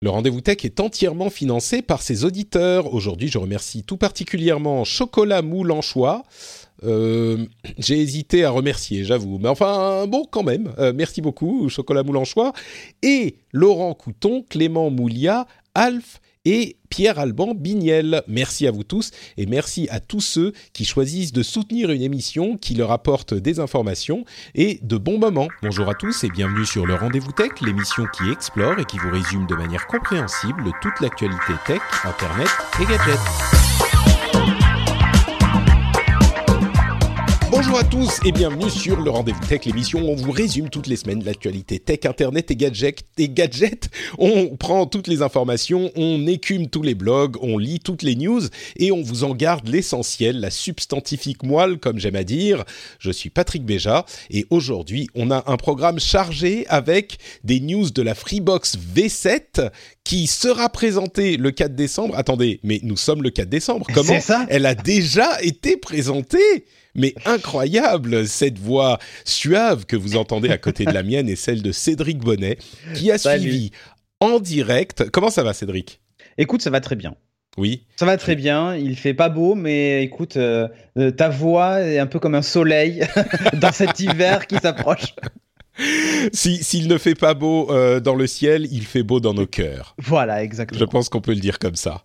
Le rendez-vous tech est entièrement financé par ses auditeurs. Aujourd'hui, je remercie tout particulièrement Chocolat Moule Anchois. Euh, j'ai hésité à remercier, j'avoue. Mais enfin, bon, quand même. Euh, merci beaucoup, Chocolat Moule Anchois. Et Laurent Couton, Clément Moulia, Alf et Pierre-Alban Bignel. Merci à vous tous et merci à tous ceux qui choisissent de soutenir une émission qui leur apporte des informations et de bons moments. Bonjour à tous et bienvenue sur le Rendez-vous Tech, l'émission qui explore et qui vous résume de manière compréhensible toute l'actualité tech, internet et gadgets. Bonjour à tous et bienvenue sur le Rendez-vous Tech, l'émission où on vous résume toutes les semaines l'actualité tech, internet et gadgets, et gadgets. On prend toutes les informations, on écume tous les blogs, on lit toutes les news et on vous en garde l'essentiel, la substantifique moelle comme j'aime à dire. Je suis Patrick Béja et aujourd'hui on a un programme chargé avec des news de la Freebox V7 qui sera présentée le 4 décembre. Attendez, mais nous sommes le 4 décembre. Comment ça Elle a déjà été présentée? Mais incroyable cette voix suave que vous entendez à côté de la mienne et celle de Cédric Bonnet qui a Salut. suivi en direct. Comment ça va Cédric? Écoute, ça va très bien. Oui. Ça va très bien. Il fait pas beau, mais écoute, euh, euh, ta voix est un peu comme un soleil dans cet hiver qui s'approche. Si- S'il ne fait pas beau euh, dans le ciel, il fait beau dans nos cœurs. Voilà, Je exactement. pense qu'on peut le dire comme ça.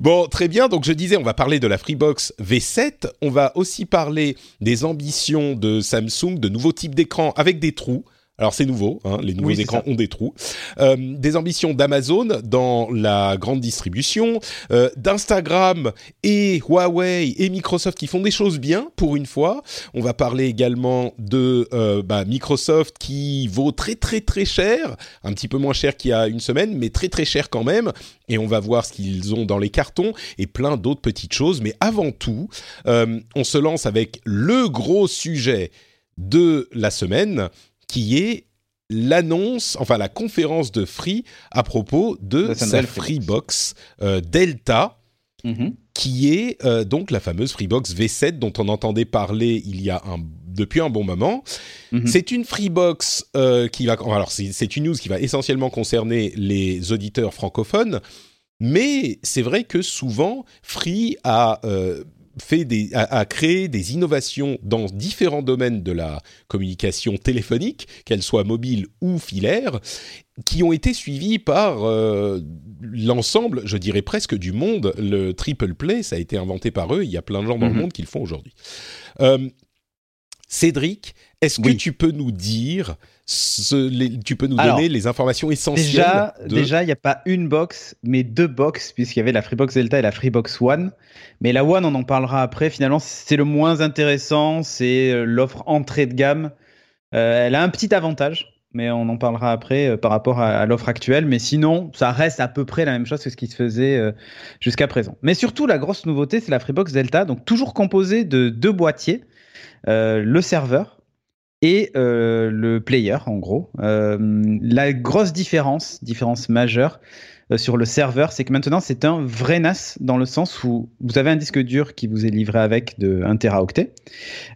Bon, très bien. Donc, je disais, on va parler de la Freebox V7. On va aussi parler des ambitions de Samsung, de nouveaux types d'écrans avec des trous. Alors, c'est nouveau, hein, les nouveaux Oui, écrans ça. ont des trous. Euh, des ambitions d'Amazon dans la grande distribution, euh, d'Instagram et Huawei et Microsoft qui font des choses bien pour une fois. On va parler également de euh, bah, Microsoft qui vaut très très très cher, un petit peu moins cher qu'il y a une semaine, mais très très cher quand même. Et on va voir ce qu'ils ont dans les cartons et plein d'autres petites choses. Mais avant tout, euh, on se lance avec le gros sujet de la semaine, qui est l'annonce, enfin la conférence de Free à propos de sa Freebox euh, Delta Mhm. qui est euh, donc la fameuse Freebox V7 dont on entendait parler il y a un depuis un bon moment. Mhm. C'est une Freebox euh, qui va alors c'est c'est une news qui va essentiellement concerner les auditeurs francophones, mais c'est vrai que souvent Free a fait des, a, a créé des innovations dans différents domaines de la communication téléphonique, qu'elle soit mobile ou filaire, qui ont été suivies par euh, l'ensemble, je dirais presque du monde. Le triple play, ça a été inventé par eux. Il y a plein de gens dans le Mhm. monde qui le font aujourd'hui. Euh, Cédric, est-ce que tu peux nous dire, ce- les- tu peux nous Alors, donner les informations essentielles Déjà, de... déjà, il n'y a pas une box, mais deux box, puisqu'il y avait la Freebox Delta et la Freebox One. Mais la One, on en parlera après. Finalement, c'est le moins intéressant. C'est euh, l'offre entrée de gamme. Euh, elle a un petit avantage, mais on en parlera après euh, par rapport à, à l'offre actuelle. Mais sinon, ça reste à peu près la même chose que ce qui se faisait euh, jusqu'à présent. Mais surtout, la grosse nouveauté, c'est la Freebox Delta, donc toujours composée de deux boîtiers, le serveur et euh, le player, en gros. Euh, la grosse différence, différence majeure euh, sur le serveur, c'est que maintenant c'est un vrai NAS dans le sens où vous avez un disque dur qui vous est livré avec de 1 teraoctet,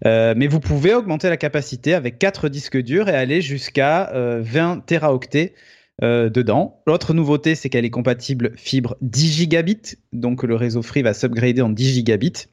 euh, mais vous pouvez augmenter la capacité avec 4 disques durs et aller jusqu'à euh, 20 teraoctets euh, dedans. L'autre nouveauté, c'est qu'elle est compatible fibre 10 gigabits, donc le réseau Free va s'upgrader en 10 gigabits.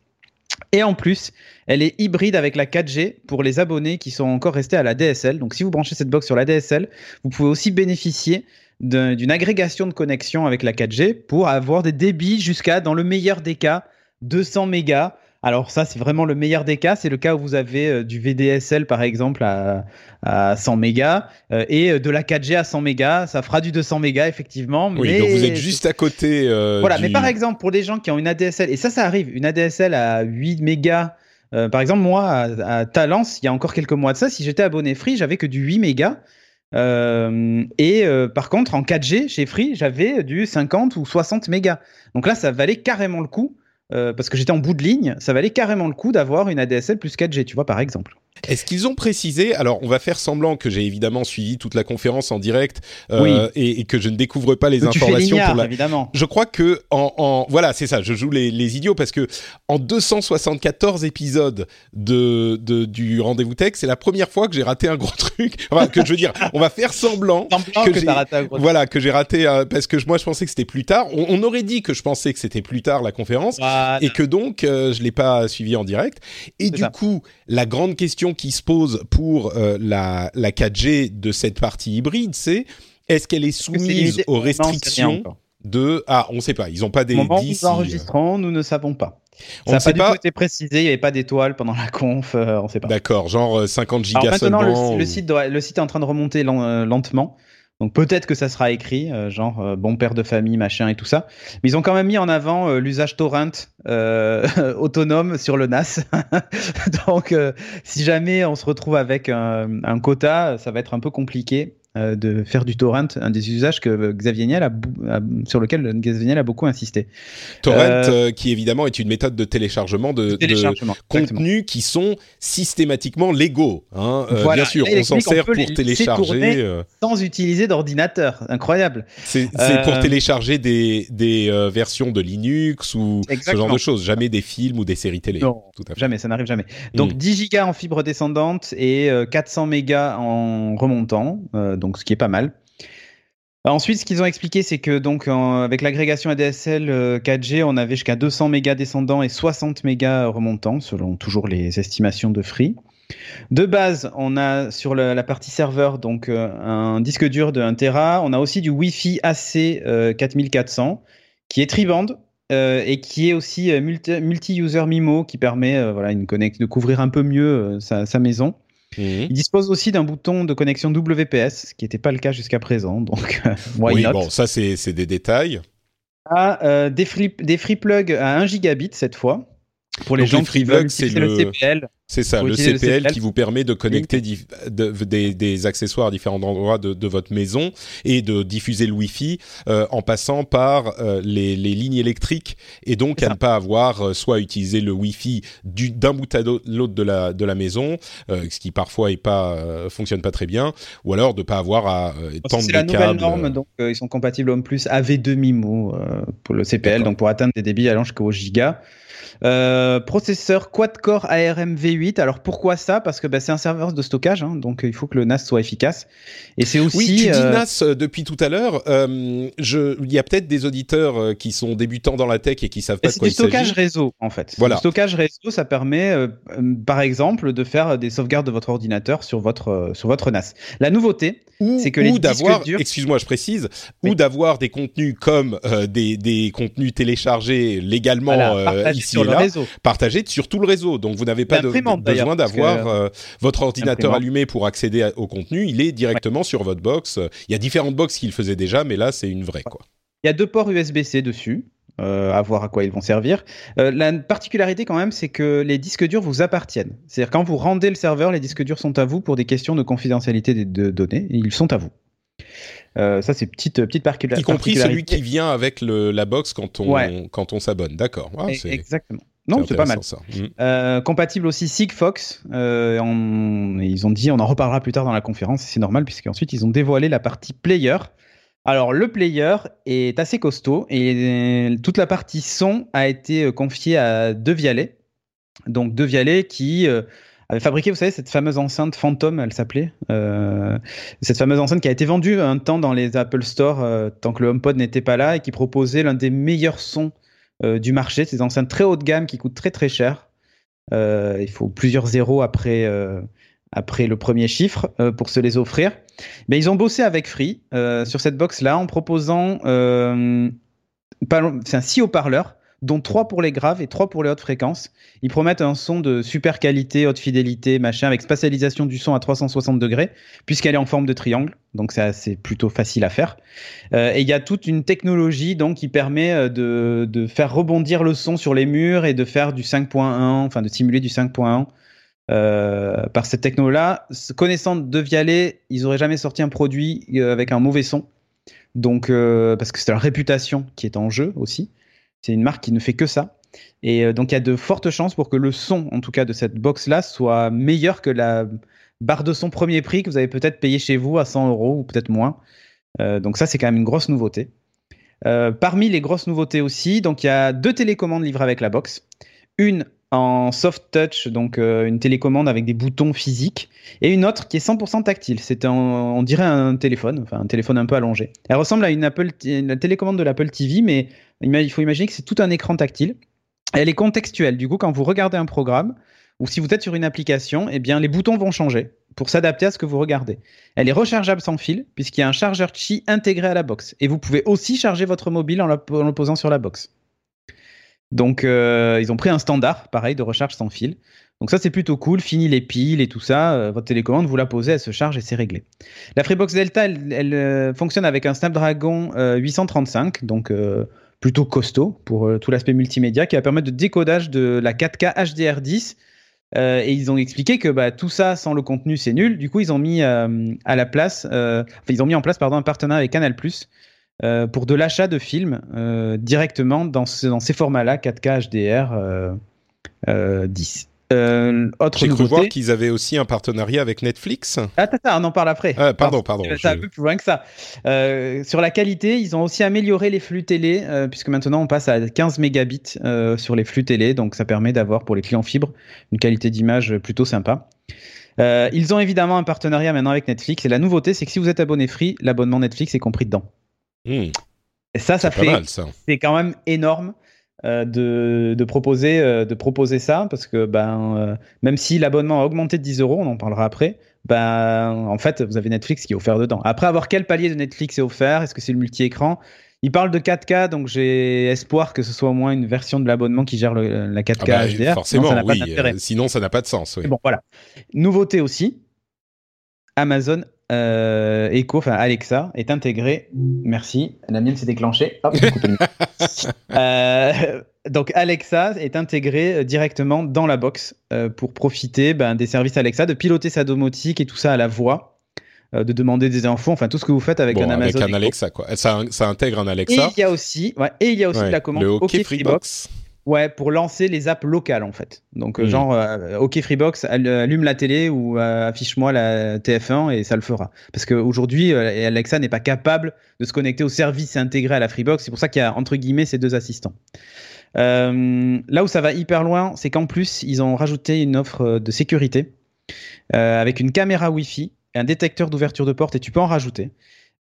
Et en plus, elle est hybride avec la 4G pour les abonnés qui sont encore restés à la DSL. Donc si vous branchez cette box sur la DSL, vous pouvez aussi bénéficier d'un- d'une agrégation de connexion avec la 4G pour avoir des débits jusqu'à, dans le meilleur des cas, 200 mégas. Alors ça, c'est vraiment le meilleur des cas. C'est le cas où vous avez euh, du VDSL, par exemple, à, à 100 mégas euh, et euh, de la 4G à 100 mégas. Ça fera du 200 mégas, effectivement. Oui, donc vous êtes juste à côté. euh, voilà, du- mais par exemple, pour les gens qui ont une ADSL, et ça, ça arrive, une ADSL à 8 mégas, par exemple, moi, à, à Talence, il y a encore quelques mois de ça, si j'étais abonné free, j'avais que du 8 mégas. et par contre, en 4G chez Free, j'avais du 50 ou 60 mégas. Donc là, ça valait carrément le coup parce que j'étais en bout de ligne. Ça valait carrément le coup d'avoir une ADSL plus 4G, tu vois, par exemple. Est-ce qu'ils ont précisé Alors, on va faire semblant que j'ai évidemment suivi toute la conférence en direct euh, et, et, que je ne découvre pas les informations pour la. Évidemment. Je crois que en, en... voilà, c'est ça. Je joue les, les, idiots parce que en 274 épisodes de, de du rendez-vous tech, c'est la première fois que j'ai raté un gros truc. Enfin, que je veux dire, on va faire semblant, que, que j'ai raté un gros voilà que j'ai raté euh, parce que moi je pensais que c'était plus tard. On, on, aurait dit que je pensais que c'était plus tard la conférence et que donc euh, je l'ai pas suivi en direct. Et du coup, la grande question qui se pose pour euh, la, la 4G de cette partie hybride, c'est est-ce qu'elle est soumise aux restrictions de ah on ne sait pas ils n'ont pas des moment où nous enregistrons nous ne savons pas. On ça n'a pas, pas, été précisé il n'y avait pas d'étoiles pendant la conf euh, on ne sait pas. D'accord genre 50 euh, gigas Alors maintenant seulement, le, site le site est en train de remonter lentement donc peut-être que ça sera écrit, euh, genre euh, bon père de famille, machin et tout ça. Mais ils ont quand même mis en avant euh, l'usage torrent autonome sur le NAS. Donc si jamais on se retrouve avec un, quota, ça va être un peu compliqué. Euh, de faire du torrent, un des usages que Xavier Niel a, sur lequel Xavier Niel a beaucoup insisté. Torrent, euh, euh, qui évidemment est une méthode de téléchargement de, contenus qui sont systématiquement légaux. Hein. bien sûr, on s'en sert pour télécharger. Sans utiliser d'ordinateur. Incroyable. C'est pour télécharger des, des versions de Linux ou ce genre de choses. Jamais des films ou des séries télé. Non, Tout à fait. jamais, ça n'arrive jamais. Donc 10 hmm. gigas en fibre descendante et 400 mégas en remontant donc ce qui est pas mal. Ensuite, ce qu'ils ont expliqué, c'est que donc avec l'agrégation ADSL 4G, euh, on avait jusqu'à 200 mégas descendants et 60 mégas remontants, selon toujours les estimations de Free. De base, on a sur la, partie serveur donc euh, un disque dur de 1 Tera. On a aussi du Wi-Fi AC 4400 qui est triband euh, et qui est aussi multi-user MIMO qui permet voilà une de couvrir un peu mieux sa maison. Il dispose aussi d'un bouton de connexion WPS, ce qui n'était pas le cas jusqu'à présent. Donc, oui, bon, ça c'est des détails. Ah, euh, des, free, des free plugs à 1 gigabit cette fois. Pour les gens qui veulent c'est le... CPL. C'est ça, le CPL, qui vous permet de connecter des, accessoires à différents endroits de, votre maison et de diffuser le Wi-Fi euh, en passant par euh, les, lignes électriques et donc à ne pas avoir euh, soit utilisé le Wi-Fi d'un bout à l'autre de la, de la maison, ce qui parfois est pas, fonctionne pas très bien, ou alors de pas avoir à tendre C'est la nouvelle norme, donc ils sont compatibles en plus AV2 MIMO pour le CPL, donc pour atteindre des débits allant jusqu'au giga. Euh, processeur quad-core ARM V8. Alors pourquoi ça? Parce que bah, c'est un serveur de stockage, hein, donc il faut que le NAS soit efficace. Et c'est aussi. Oui, tu dis euh, NAS euh, depuis tout à l'heure. il y a peut-être des auditeurs qui sont débutants dans la tech et qui savent pas de quoi il s'agit. C'est du stockage réseau en fait. Voilà. Le stockage réseau, ça permet, par exemple, de faire des sauvegardes de votre ordinateur sur votre sur votre NAS. La nouveauté, c'est que les d'avoir, excuse-moi, je précise, ou d'avoir des contenus comme des, des contenus téléchargés légalement ici et là, partagés sur tout le réseau. Donc vous n'avez pas de, besoin d'avoir euh, votre ordinateur allumé pour accéder au contenu. Il est directement sur votre box. Il y a différentes box qui le faisaient déjà, mais là c'est une vraie quoi. Il y a deux ports USB-C dessus. Euh, à voir à quoi ils vont servir. Euh, la particularité quand même, c'est que les disques durs vous appartiennent. C'est-à-dire quand vous rendez le serveur, les disques durs sont à vous pour des questions de confidentialité des données. ils sont à vous. Euh, ça, c'est petite, petite particularité. Y compris celui qui vient avec le, la box quand on, quand on s'abonne. D'accord. Ah, exactement. Non, c'est pas mal. Ça. Mm. Euh, compatible aussi Sigfox. Euh, ils ont dit, on en reparlera plus tard dans la conférence, c'est normal, puisqu'ensuite ils ont dévoilé la partie player. Alors, le player est assez costaud et toute la partie son a été confiée à De Vialet. Donc, De Vialet qui avait fabriqué, vous savez, cette fameuse enceinte Phantom, elle s'appelait. Euh, cette fameuse enceinte qui a été vendue un temps dans les Apple Store euh, tant que le HomePod n'était pas là et qui proposait l'un des meilleurs sons euh, du marché. Ces enceintes très haut de gamme qui coûtent très très cher. il faut plusieurs zéros après après le premier chiffre pour se les offrir. Mais ils ont bossé avec Free sur cette box là en proposant c'est un six haut-parleurs dont trois pour les graves et trois pour les hautes fréquences. Ils promettent un son de super qualité, haute fidélité, machin, avec spatialisation du son à 360 degrés, puisqu'elle est en forme de triangle. Donc c'est plutôt facile à faire. Euh, et il y a toute une technologie qui permet euh, de, faire rebondir le son sur les murs et de faire du 5.1, enfin de simuler du 5.1 par cette techno-là. Connaissant de Vialet, ils auraient jamais sorti un produit avec un mauvais son. Donc, parce que c'est leur réputation qui est en jeu aussi. C'est une marque qui ne fait que ça. Et donc, il y a de fortes chances pour que le son, en tout cas, de cette box-là, soit meilleur que la barre de son premier prix que vous avez peut-être payé chez vous à 100 euros ou peut-être moins. donc, ça, c'est quand même une grosse nouveauté. Euh, parmi les grosses nouveautés aussi, donc il y a deux télécommandes livrées avec la box. Une en soft touch, donc euh, une télécommande avec des boutons physiques, et une autre qui est 100% tactile. C'est on dirait un téléphone, enfin un téléphone un peu allongé. Elle ressemble à une Apple, la télécommande de l'Apple TV, mais il faut imaginer que c'est tout un écran tactile. Elle est contextuelle. Du coup, quand vous regardez un programme, ou si vous êtes sur une application, eh bien les boutons vont changer pour s'adapter à ce que vous regardez. Elle est rechargeable sans fil puisqu'il y a un chargeur Qi intégré à la box et vous pouvez aussi charger votre mobile en, le posant sur la box. Donc euh, ils ont pris un standard pareil de recharge sans fil. Donc ça c'est plutôt cool, fini les piles et tout ça, euh, votre télécommande vous la posez, elle se charge et c'est réglé. La Freebox Delta elle, euh, fonctionne avec un Snapdragon 835 donc plutôt costaud pour tout l'aspect multimédia qui va permettre de décodage de la 4K HDR10 euh, et ils ont expliqué que bah, tout ça sans le contenu c'est nul. Du coup ils ont mis euh, à la place, euh, ils ont mis en place pardon un partenariat avec Canal+ pour de l'achat de films directement dans, dans ces formats-là 4K HDR 10. Euh, autre J'ai cru voir qu'ils avaient aussi un partenariat avec Netflix. Attends, attends on en parle après. Ah, pardon, pardon. C'est un peu plus loin que ça. Euh, sur la qualité, ils ont aussi amélioré les flux télé, euh, puisque maintenant on passe à 15 mégabits euh, sur les flux télé, donc ça permet d'avoir pour les clients fibres une qualité d'image plutôt sympa. Euh, ils ont évidemment un partenariat maintenant avec Netflix, et la nouveauté, c'est que si vous êtes abonné free, l'abonnement Netflix est compris dedans. Et ça, ça fait. C'est quand même énorme. Euh, de, de, proposer, euh, de proposer ça parce que ben, euh, même si l'abonnement a augmenté de 10 euros, on en parlera après, ben, en fait, vous avez Netflix qui est offert dedans. Après, avoir quel palier de Netflix est offert? Est-ce que c'est le multi-écran? Il parle de 4K, donc j'ai espoir que ce soit au moins une version de l'abonnement qui gère la 4K ah bah, HDR. Forcément, sinon, ça oui. sinon, ça n'a pas de sens. Oui. Bon, voilà. Nouveauté aussi, Amazon euh, Echo, enfin Alexa, est intégré. Merci, la mienne s'est déclenchée. euh, donc Alexa est intégré euh, directement dans la box euh, pour profiter ben, des services Alexa, de piloter sa domotique et tout ça à la voix. Euh, de demander des infos, enfin tout ce que vous faites avec un Amazon. Avec un Alexa, quoi. Ça, ça, intègre un Alexa. Et il y a aussi, ouais, et il y a aussi la commande OK, Freebox. Ouais, pour lancer les apps locales en fait. Donc euh, hmm. genre, euh, OK Freebox, allume la télé ou euh, affiche-moi la TF1 et ça le fera. Parce qu'aujourd'hui, Alexa n'est pas capable de se connecter au service intégré à la Freebox. C'est pour ça qu'il y a entre guillemets ces deux assistants. là où ça va hyper loin, c'est qu'en plus, ils ont rajouté une offre de sécurité avec une caméra Wi-Fi, un détecteur d'ouverture de porte et tu peux en rajouter.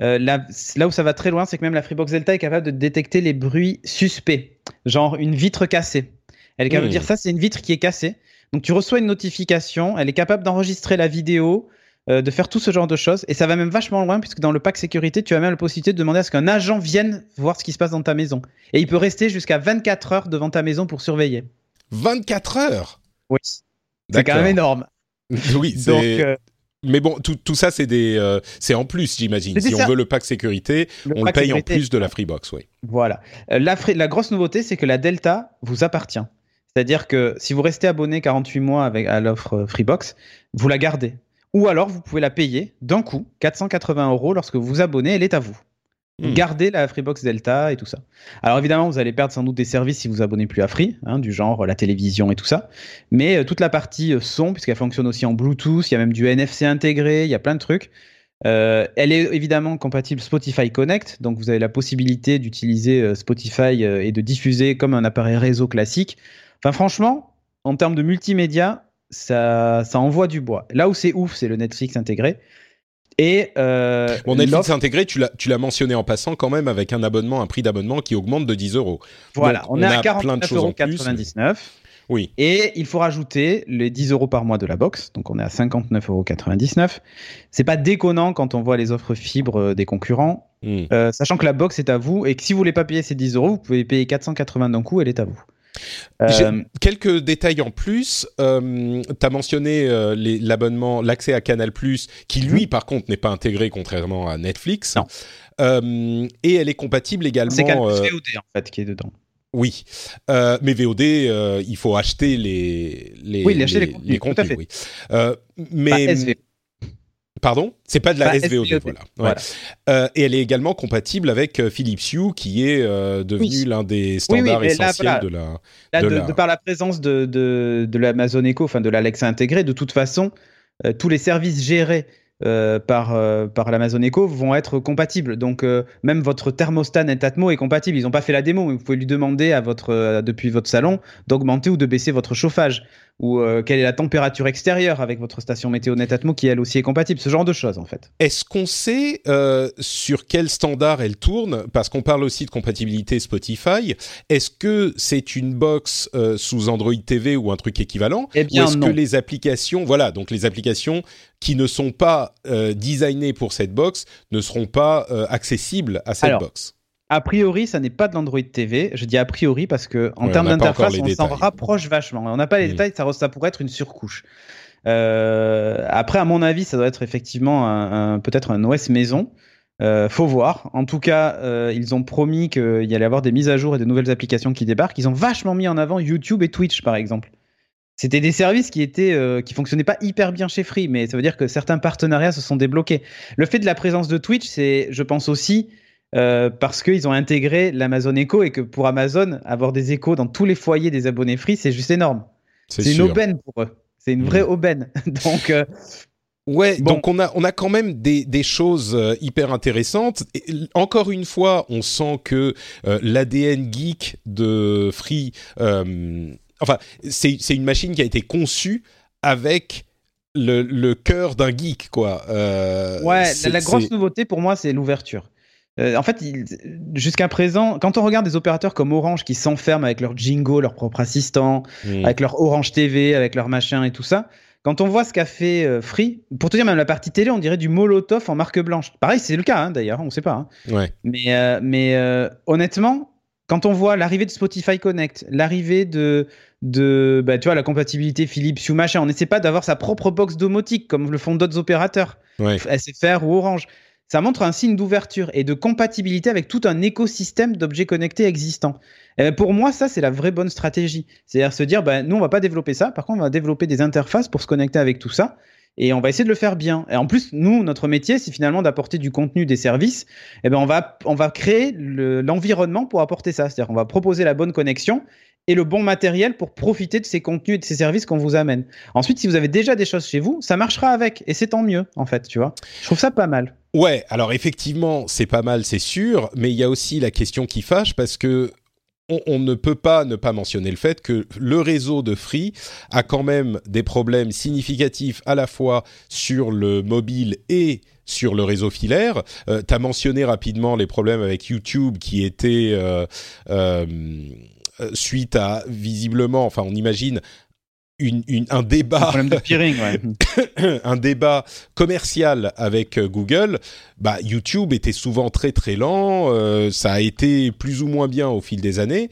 Euh, là, où ça va très loin, c'est que même la Freebox Delta est capable de détecter les bruits suspects, genre une vitre cassée. Elle est capable de dire ça, c'est une vitre qui est cassée. Donc tu reçois une notification, elle est capable d'enregistrer la vidéo, euh, de faire tout ce genre de choses. Et ça va même vachement loin, puisque dans le pack sécurité, tu as même la possibilité de demander à ce qu'un agent vienne voir ce qui se passe dans ta maison. Et il peut rester jusqu'à 24 heures devant ta maison pour surveiller. 24 heures? Oui. C'est quand même énorme. Oui, c'est... Euh, mais bon, tout, tout ça, c'est des, euh, c'est en plus, j'imagine. Si on veut le pack sécurité, on le paye en plus de la Freebox, oui. Voilà. Euh, la, la grosse nouveauté, c'est que la Delta vous appartient. C'est-à-dire que si vous restez abonné 48 mois avec, à l'offre Freebox, vous la gardez. Ou alors, vous pouvez la payer d'un coup, 480 euros, lorsque vous vous abonnez, elle est à vous. Hmm. Gardez la Freebox Delta et tout ça. Alors évidemment, vous allez perdre sans doute des services si vous abonnez plus à Free, hein, du genre la télévision et tout ça. Mais euh, toute la partie euh, son, puisqu'elle fonctionne aussi en Bluetooth, il y a même du NFC intégré, il y a plein de trucs. Euh, elle est évidemment compatible Spotify Connect, donc vous avez la possibilité d'utiliser Spotify et de diffuser comme un appareil réseau classique. Enfin franchement, en termes de multimédia, ça, ça envoie du bois. Là où c'est ouf, c'est le Netflix intégré. Et euh, bon, Netflix intégré, tu l'as, mentionné en passant quand même avec un abonnement, un prix d'abonnement qui augmente de 10 euros. Voilà, on, est à 49,99 euros. Oui. Et il faut rajouter les 10 euros par mois de la box, donc on est à 59,99 euros. C'est pas déconnant quand on voit les offres fibres euh, des concurrents, hmm. euh, sachant que la box est à vous et que si vous voulez pas payer ces 10 euros, vous pouvez payer 480 d'un coup, elle est à vous. Euh, quelques détails en plus. Euh, tu as mentionné euh, l'abonnement, l'accès à Canal+, qui lui, mhm. par contre, n'est pas intégré contrairement à Netflix. Non. et elle est compatible également. C'est Canal VOD en fait qui est dedans. Oui, euh, mais VOD, euh, il faut acheter les les oui, acheter les, les, contenus, oui. Euh, mais Pardon? C'est pas de la SVOD, voilà. voilà. Euh, et elle est également compatible avec euh, Philips Hue, qui est euh, devenu l'un des standards oui, essentiels de la. Là, de, de, par la présence de, de, de l'Amazon Echo, enfin de l'Alexa intégrée, de toute façon, euh, tous les services gérés euh, par, euh, par l'Amazon Echo vont être compatibles. Donc euh, même votre thermostat Netatmo est compatible. Ils n'ont pas fait la démo, mais vous pouvez lui demander à votre, depuis votre salon d'augmenter ou de baisser votre chauffage ou quelle est la température extérieure avec votre station météo Netatmo qui elle aussi est compatible. Ce genre de choses en fait. Est-ce qu'on sait sur quel standard elle tourne? Parce qu'on parle aussi de compatibilité Spotify. Est-ce que c'est une box sous Android TV ou un truc équivalent? Eh bien Ou est-ce que les applications, voilà, donc les applications qui ne sont pas euh, designées pour cette box ne seront pas euh, accessibles à cette Alors, box. A priori, ça n'est pas de l'Android TV. Je dis a priori parce que en Ouais, termes d'interface, on s'en rapproche vachement. On n'a pas les Mm. détails, ça, ça pourrait être une surcouche. Euh, après, à mon avis, ça doit être effectivement peut-être un OS maison. Euh, faut voir. En tout cas, euh, ils ont promis qu'il y allait avoir des mises à jour et de nouvelles applications qui débarquent. Ils ont vachement mis en avant YouTube et Twitch, par exemple. C'était des services qui étaient euh, qui fonctionnaient pas hyper bien chez Free, mais ça veut dire que certains partenariats se sont débloqués. Le fait de la présence de Twitch, c'est, je pense aussi, euh, parce qu'ils ont intégré l'Amazon Echo et que pour Amazon, avoir des échos dans tous les foyers des abonnés Free, c'est juste énorme. C'est une aubaine pour eux. C'est une vraie Mm. aubaine. Donc, euh, Ouais, Bon. donc on a on a quand même des des choses hyper intéressantes. Et, encore une fois, on sent que euh, l'ADN geek de Free, euh, enfin, c'est une machine qui a été conçue avec le, le cœur d'un geek, quoi. Euh, Ouais, la, grosse nouveauté pour moi, c'est l'ouverture. Euh, en fait, jusqu'à présent, quand on regarde des opérateurs comme Orange qui s'enferment avec leur Jingo, leur propre assistant, Mm. avec leur Orange TV, avec leur machin et tout ça, quand on voit ce qu'a fait euh, Free, pour te dire même la partie télé, on dirait du Molotov en marque blanche. Pareil, c'est le cas hein, d'ailleurs, on sait pas. hein. Ouais. Mais, euh, mais honnêtement, quand on voit l'arrivée de Spotify Connect, l'arrivée de, de bah, tu vois, la compatibilité Philips Hue machin, on n'essaie pas d'avoir sa propre box domotique comme le font d'autres opérateurs, Ouais. SFR ou Orange. Ça montre un signe d'ouverture et de compatibilité avec tout un écosystème d'objets connectés existants. Et ben, pour moi, ça, c'est la vraie bonne stratégie. C'est-à-dire se dire, bah, nous, on va pas développer ça. Par contre, on va développer des interfaces pour se connecter avec tout ça. Et on va essayer de le faire bien. Et en plus, nous, notre métier, c'est finalement d'apporter du contenu, des services. Et ben, on va, on va créer le- l'environnement pour apporter ça. C'est-à-dire qu'on va proposer la bonne connexion et le bon matériel pour profiter de ces contenus et de ces services qu'on vous amène. Ensuite, si vous avez déjà des choses chez vous, ça marchera avec. Et c'est tant mieux, en fait, tu vois. Je trouve ça pas mal. Ouais, alors effectivement, c'est pas mal, c'est sûr, mais il y a aussi la question qui fâche parce que on, ne peut pas ne pas mentionner le fait que le réseau de Free a quand même des problèmes significatifs à la fois sur le mobile et sur le réseau filaire. Euh, tu mentionné rapidement les problèmes avec YouTube qui étaient euh, euh, suite à visiblement, enfin on imagine une, une- un débat de peering, ouais. un débat commercial avec euh, Google, bah, YouTube était souvent très très lent, euh, ça a été plus ou moins bien au fil des années.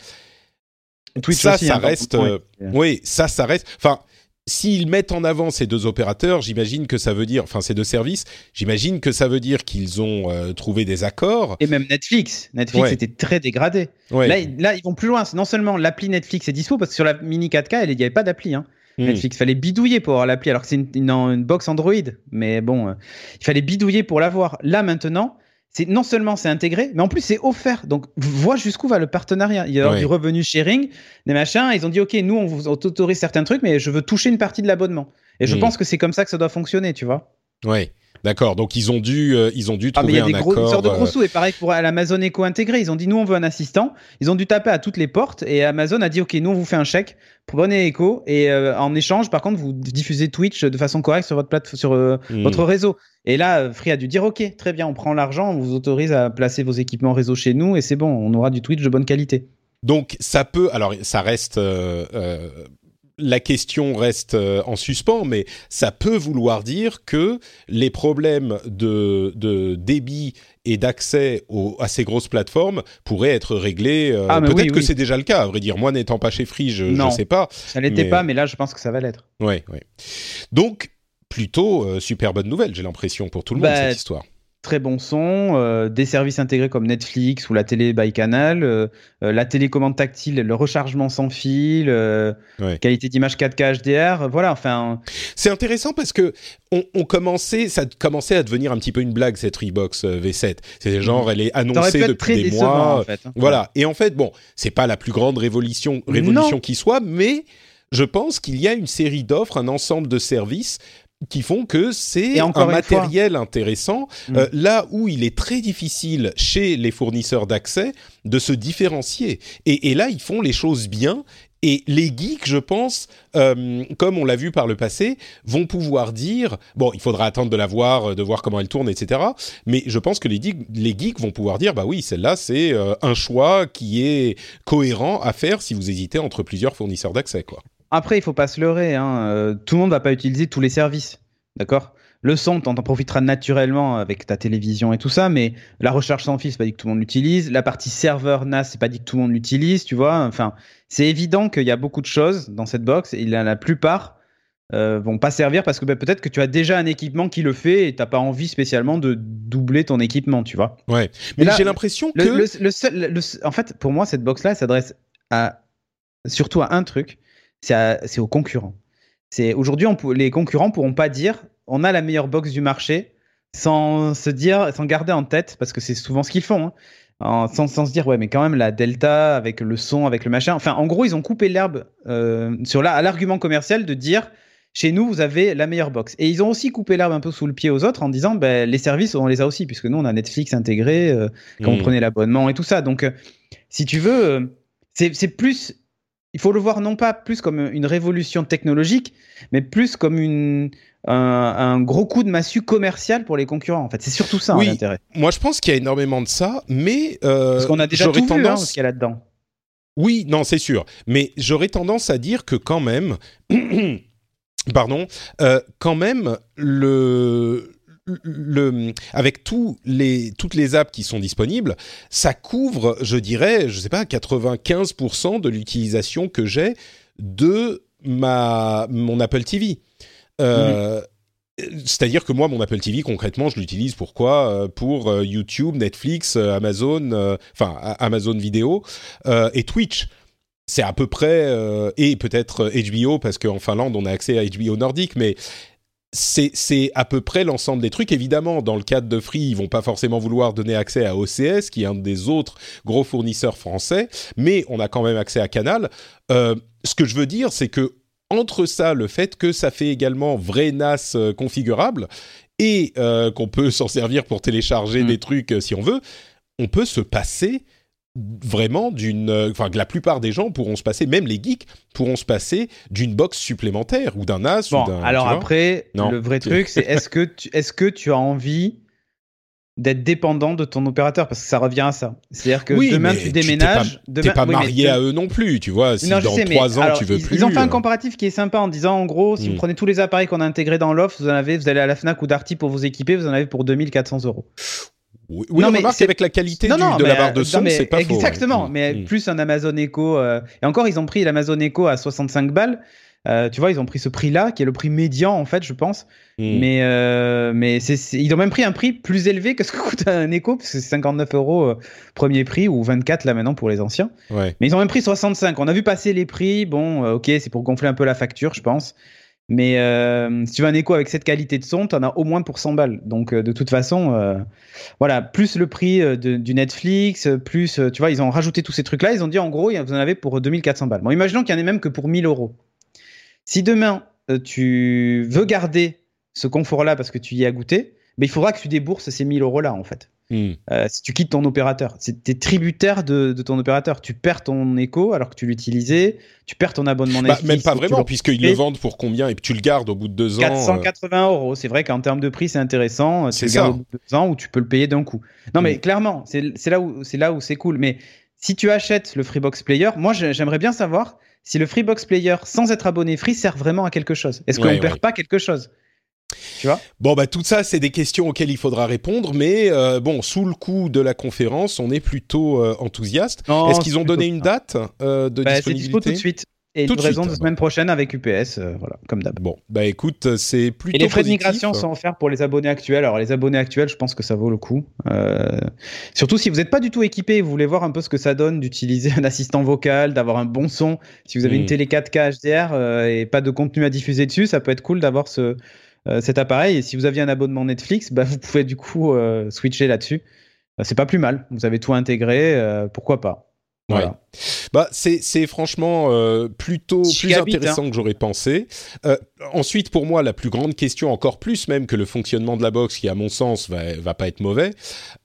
Twitch ça, aussi, ça hein, reste. euh, oui, ça, ça reste. Enfin, s'ils mettent en avant ces deux opérateurs, j'imagine que ça veut dire, enfin ces deux services, j'imagine que ça veut dire qu'ils ont euh, trouvé des accords. Et même Netflix. Netflix Ouais. était très dégradé. Ouais. Là, ils- là, ils vont plus loin. Non seulement l'appli Netflix est dispo, parce que sur la mini 4K, il n'y avait pas d'appli. Hein. Hmm. Netflix, fallait bidouiller pour avoir l'appli, alors que c'est une, une, une box Android. Mais bon, euh, il fallait bidouiller pour l'avoir. Là, maintenant, c'est non seulement c'est intégré, mais en plus c'est offert. Donc, vois jusqu'où va le partenariat. Il y a du revenu sharing, des machins. Ils ont dit, OK, nous, on vous autorise certains trucs, mais je veux toucher une partie de l'abonnement. Et je Hmm. pense que c'est comme ça que ça doit fonctionner, tu vois. Ouais, d'accord. Donc ils ont dû, euh, ils ont dû Ah, mais trouver il y a un des gros, une accord. sorte de gros euh, sous. Et pareil pour l'Amazon Echo intégré. Ils ont dit, nous, on veut un assistant. Ils ont dû taper à toutes les portes. Et Amazon a dit, OK, nous, on vous fait un chèque pour donner Echo. Et euh, en échange, par contre, vous diffusez Twitch de façon correcte sur votre plate sur euh, hmm. votre réseau. Et là, Free a dû dire, OK, très bien, on prend l'argent, on vous autorise à placer vos équipements réseau chez nous. Et c'est bon, on aura du Twitch de bonne qualité. Donc ça peut, alors ça reste, euh, euh, la question reste euh, en suspens, mais ça peut vouloir dire que les problèmes de, de débit et d'accès à ces grosses plateformes pourraient être réglés. euh, Ah, Peut-être oui, que oui. c'est déjà le cas, à vrai dire. Moi, n'étant pas chez Free, je ne sais pas. Ça l'était Mais- pas, mais là, je pense que ça va l'être. Ouais, ouais. Donc plutôt euh, super bonne nouvelle, j'ai l'impression pour tout le monde Bah, cette histoire. Très bon son, euh, des services intégrés comme Netflix ou la télé by canal, euh, euh, la télécommande tactile, le rechargement sans fil, qualité d'image 4K HDR, voilà. Enfin, c'est intéressant parce que on, commençait, ça commençait à devenir un petit peu une blague cette Reebox V7. C'est genre, elle est annoncée depuis des mois, en fait, hein. voilà. Et en fait, bon, c'est pas la plus grande révolution, révolution qui soit, mais je pense qu'il y a une série d'offres, un ensemble de services qui font que c'est un matériel intéressant, mm. euh, là où il est très difficile chez les fournisseurs d'accès de se différencier. Et, là, ils font les choses bien. Et les geeks, je pense, euh, comme on l'a vu par le passé, vont pouvoir dire bon, il faudra attendre de la voir, de voir comment elle tourne, etc. Mais je pense que les, les geeks vont pouvoir dire bah oui, celle-là, c'est euh, un choix qui est cohérent à faire si vous hésitez entre plusieurs fournisseurs d'accès, quoi. Après, il faut pas se leurrer. Hein. Euh, tout le monde va pas utiliser tous les services. D'accord? Le son, tu en profiteras naturellement avec ta télévision et tout ça, mais la recherche sans fil, c'est pas dit que tout le monde l'utilise. La partie serveur NAS, c'est pas dit que tout le monde l'utilise, tu vois. Enfin, c'est évident qu'il y a beaucoup de choses dans cette box et la, plupart euh, vont pas servir parce que ben, peut-être que tu as déjà un équipement qui le fait et t'as pas envie spécialement de doubler ton équipement, tu vois. Ouais. Mais, j'ai l'impression que le, en fait, pour moi, cette box-là s'adresse à surtout à un truc c'est aux concurrents. C'est aujourd'hui, les concurrents pourront pas dire on a la meilleure box du marché sans se dire, sans garder en tête, parce que c'est souvent ce qu'ils font, hein, sans, se dire ouais, mais quand même la Delta avec le son, avec le machin. Enfin, en gros, ils ont coupé l'herbe euh, sur l'argument commercial de dire chez nous, vous avez la meilleure box. Et ils ont aussi coupé l'herbe un peu sous le pied aux autres en disant ben, les services, on les a aussi, puisque nous, on a Netflix intégré euh, quand on mmh. prenait l'abonnement et tout ça. Donc, euh, si tu veux, c'est plus il faut le voir non pas plus comme une révolution technologique, mais plus comme une, un, gros coup de massue commercial pour les concurrents. En fait, c'est surtout ça oui, l'intérêt. Moi, je pense qu'il y a énormément de ça, mais euh, parce qu'on a déjà tout tendance... vu hein, ce qu'il y a là-dedans. Oui, non, c'est sûr. Mais j'aurais tendance à dire que quand même, pardon, euh, quand même le le, avec tous les, toutes les apps qui sont disponibles, ça couvre, je dirais, je sais pas, 95% de l'utilisation que j'ai de ma, mon Apple TV. Euh, c'est-à-dire que moi, mon Apple TV, concrètement, je l'utilise pour quoi euh, Pour euh, YouTube, Netflix, Amazon, enfin Amazon Vidéo et Twitch c'est à peu près et peut-être HBO parce qu'en Finlande on a accès à HBO nordique mais c'est à peu près l'ensemble des trucs. Évidemment, dans le cadre de Free, ils vont pas forcément vouloir donner accès à OCS, qui est un des autres gros fournisseurs français, mais on a quand même accès à Canal. Euh, ce que je veux dire, c'est que entre ça, le fait que ça fait également vrai NAS euh, configurable et euh, qu'on peut s'en servir pour télécharger mm. des trucs si on veut, on peut se passer vraiment d'une euh, enfin que la plupart des gens pourront se passer même les geeks pourront se passer d'une box supplémentaire ou d'un as bon, ou d'un alors après le vrai truc c'est est-ce que tu, est-ce que tu as envie d'être dépendant de ton opérateur? Parce que ça revient à ça. C'est-à-dire que demain tu déménages tu t'es pas, marié à eux non plus tu vois. Si dans trois ans tu veux ils, plus ils ont fait un euh. comparatif qui est sympa en disant en gros si vous hmm. prenez tous les appareils qu'on a intégrés dans l'offre vous en avez vous allez à la Fnac ou Darty pour vous équiper vous en avez pour 2400 euros oui, non, mais c'est avec la qualité de la barre de son, c'est pas Exactement, mais mm. plus un Amazon Echo. Euh, et encore, ils ont pris l'Amazon Echo à 65 balles. Euh, tu vois, ils ont pris ce prix-là, qui est le prix médian en fait, je pense. Mm. Mais euh, mais ils ont même pris un prix plus élevé que ce que coûte un Echo, parce que c'est 59 euros premier prix ou 24 là maintenant pour les anciens. Ouais. Mais ils ont même pris 65. On a vu passer les prix. Bon, ok, c'est pour gonfler un peu la facture, je pense. Mais euh, si tu veux un écho avec cette qualité de son, tu en as au moins pour 100 balles. Donc euh, de toute façon, euh, voilà, plus le prix du Netflix, plus, tu vois, ils ont rajouté tous ces trucs-là. Ils ont dit en gros, vous en avez pour 2400 balles. Bon, imaginons qu'il y en ait même que pour 1000 euros. Si demain, tu veux garder ce confort-là parce que tu y as goûté, mais il faudra que tu débourses ces 1000 euros-là, en fait. Hmm. Euh, si tu quittes ton opérateur, tu es tributaire de, ton opérateur. Tu perds ton écho alors que tu l'utilisais, tu perds ton abonnement bah, Netflix. même pas vraiment, puisqu'ils le vendent pour combien et puis tu le gardes au bout de deux ans. 480 euh. euros. C'est vrai qu'en termes de prix, c'est intéressant. Tu le gardes au bout de deux ans ou tu peux le payer d'un coup. Non, mais hmm. clairement, c'est là où c'est là où c'est cool. Mais si tu achètes le Freebox Player, moi j'aimerais bien savoir si le Freebox Player sans être abonné free sert vraiment à quelque chose. Est-ce qu'on ne perd pas quelque chose? Tu vois? Bon, bah, tout ça, c'est des questions auxquelles il faudra répondre, mais euh, bon, sous le coup de la conférence, on est plutôt euh, enthousiaste. Est-ce qu'ils ont donné une date euh, de bah, disponibilité C'est dispo tout de suite. Et Tout une de raison suite, de semaine prochaine avec UPS, euh, voilà, comme d'hab. Bon, bah écoute, c'est plutôt Et les frais de migration sont offerts pour les abonnés actuels. Alors les abonnés actuels, je pense que ça vaut le coup. Surtout si vous n'êtes pas du tout équipé et vous voulez voir un peu ce que ça donne d'utiliser un assistant vocal, d'avoir un bon son. Si vous avez une télé 4K HDR et pas de contenu à diffuser dessus, ça peut être cool d'avoir ce, cet appareil. Et si vous aviez un abonnement Netflix, bah, vous pouvez du coup euh, switcher là-dessus. Euh, c'est pas plus mal. Vous avez tout intégré, euh, pourquoi pas. Voilà. Bah, c'est c'est franchement euh, plutôt plus hein. intéressant que j'aurais pensé. Euh, ensuite, pour moi, la plus grande question, encore plus même que le fonctionnement de la box, qui à mon sens va, va pas être mauvais,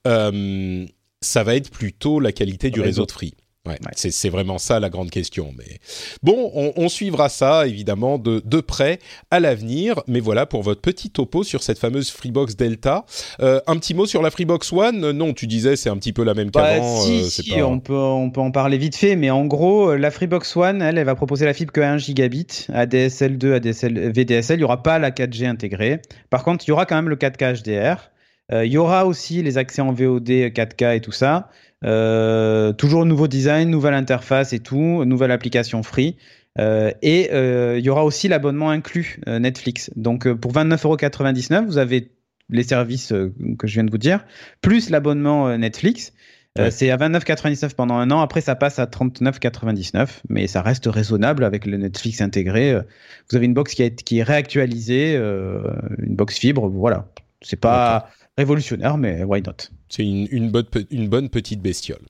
euh, ça va être plutôt la qualité du Réseau. réseau de Free. Ouais, Ouais. c'est vraiment ça la grande question. Mais bon, on, on suivra ça évidemment de, de près à l'avenir. Mais voilà pour votre petit topo sur cette fameuse Freebox Delta. Euh, un petit mot sur la Freebox One? Non, tu disais c'est un petit peu la même Bah, qu'avant. si, euh, si, pas- on, peut, on peut en parler vite fait, mais en gros, euh, la Freebox One, elle, elle va proposer la fibre que 1 gigabit, ADSL 2, ADSL, VDSL, il n'y aura pas la 4G intégrée. Par contre, il y aura quand même le 4K HDR. Euh, il y aura aussi les accès en VOD 4K et tout ça. Euh, toujours nouveau design, nouvelle interface et tout, nouvelle application free. Euh, et euh, il y aura aussi l'abonnement inclus euh, Netflix. Donc pour 29,99€, vous avez les services que je viens de vous dire, plus l'abonnement Netflix. Ouais. c'est à 29,99 pendant un an. Après, ça passe à 39,99, mais ça reste raisonnable avec le Netflix intégré. Vous avez une box qui, est- qui est réactualisée, une box fibre. Voilà, c'est pas révolutionnaire, mais why not? C'est une, une bonne, pe- une bonne petite bestiole.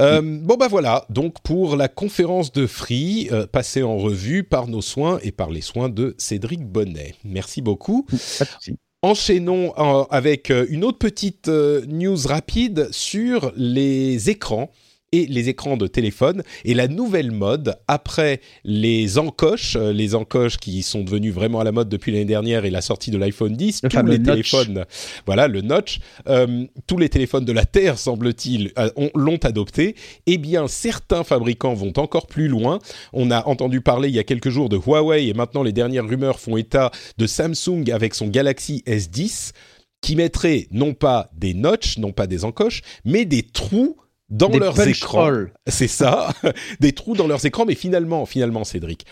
Euh, Bon bah voilà, donc pour la conférence de Free, euh, passée en revue par nos soins et par les soins de Cédric Bonnet. Merci beaucoup. Pas de souci. Enchaînons euh, avec une autre petite news rapide sur les écrans et les écrans de téléphone et la nouvelle mode après les encoches, euh, les encoches qui sont devenues vraiment à la mode depuis l'année dernière et la sortie de l'iPhone 10, Le tous les notch. téléphones, voilà le notch, euh, tous les téléphones de la Terre semble-t-il euh, ont- l'ont adopté. Eh bien, certains fabricants vont encore plus loin. On a entendu parler il y a quelques jours de Huawei et maintenant les dernières rumeurs font état de Samsung avec son Galaxy S10 qui mettrait non pas des notches, non pas des encoches, mais des trous dans Des leurs écrans. C'est ça, des trous dans leurs écrans. Mais finalement, finalement, Cédric,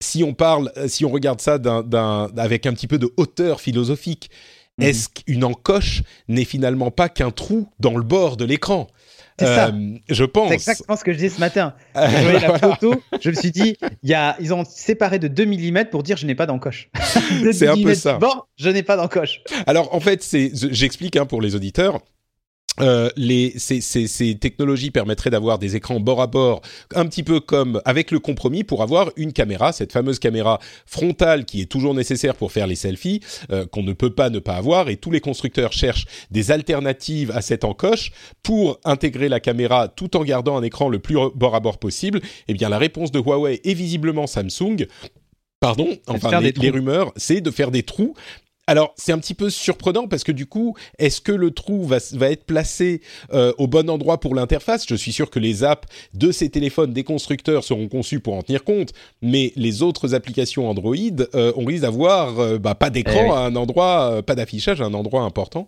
si on parle, euh, si on regarde ça avec un petit peu de hauteur philosophique, Mhm. est-ce qu'une encoche n'est finalement pas qu'un trou dans le bord de l'écran? C'est ça. Euh, Je pense. C'est exactement ce que je disais ce matin. Quand je voyais la photo, je me suis dit, il y a, ils ont séparé de 2 mm pour dire je n'ai pas d'encoche. De C'est un peu ça. Bon, je n'ai pas d'encoche. Alors en fait, j'explique hein, pour les auditeurs. Euh, les, ces, ces- ces technologies permettraient d'avoir des écrans bord à bord, un petit peu comme avec le compromis pour avoir une caméra, cette fameuse caméra frontale qui est toujours nécessaire pour faire les selfies, euh, qu'on ne peut pas ne pas avoir, et tous les constructeurs cherchent des alternatives à cette encoche pour intégrer la caméra tout en gardant un écran le plus bord à bord possible. Eh bien, la réponse de Huawei et visiblement Samsung, pardon, enfin les, les rumeurs, c'est de faire des trous alors, c'est un petit peu surprenant parce que du coup, est-ce que le trou va, va être placé euh, au bon endroit pour l'interface? Je suis sûr que les apps de ces téléphones des constructeurs seront conçues pour en tenir compte, mais les autres applications Android, euh, on risque d'avoir euh, bah, pas d'écran Eh oui. à un endroit, euh, pas d'affichage à un endroit important.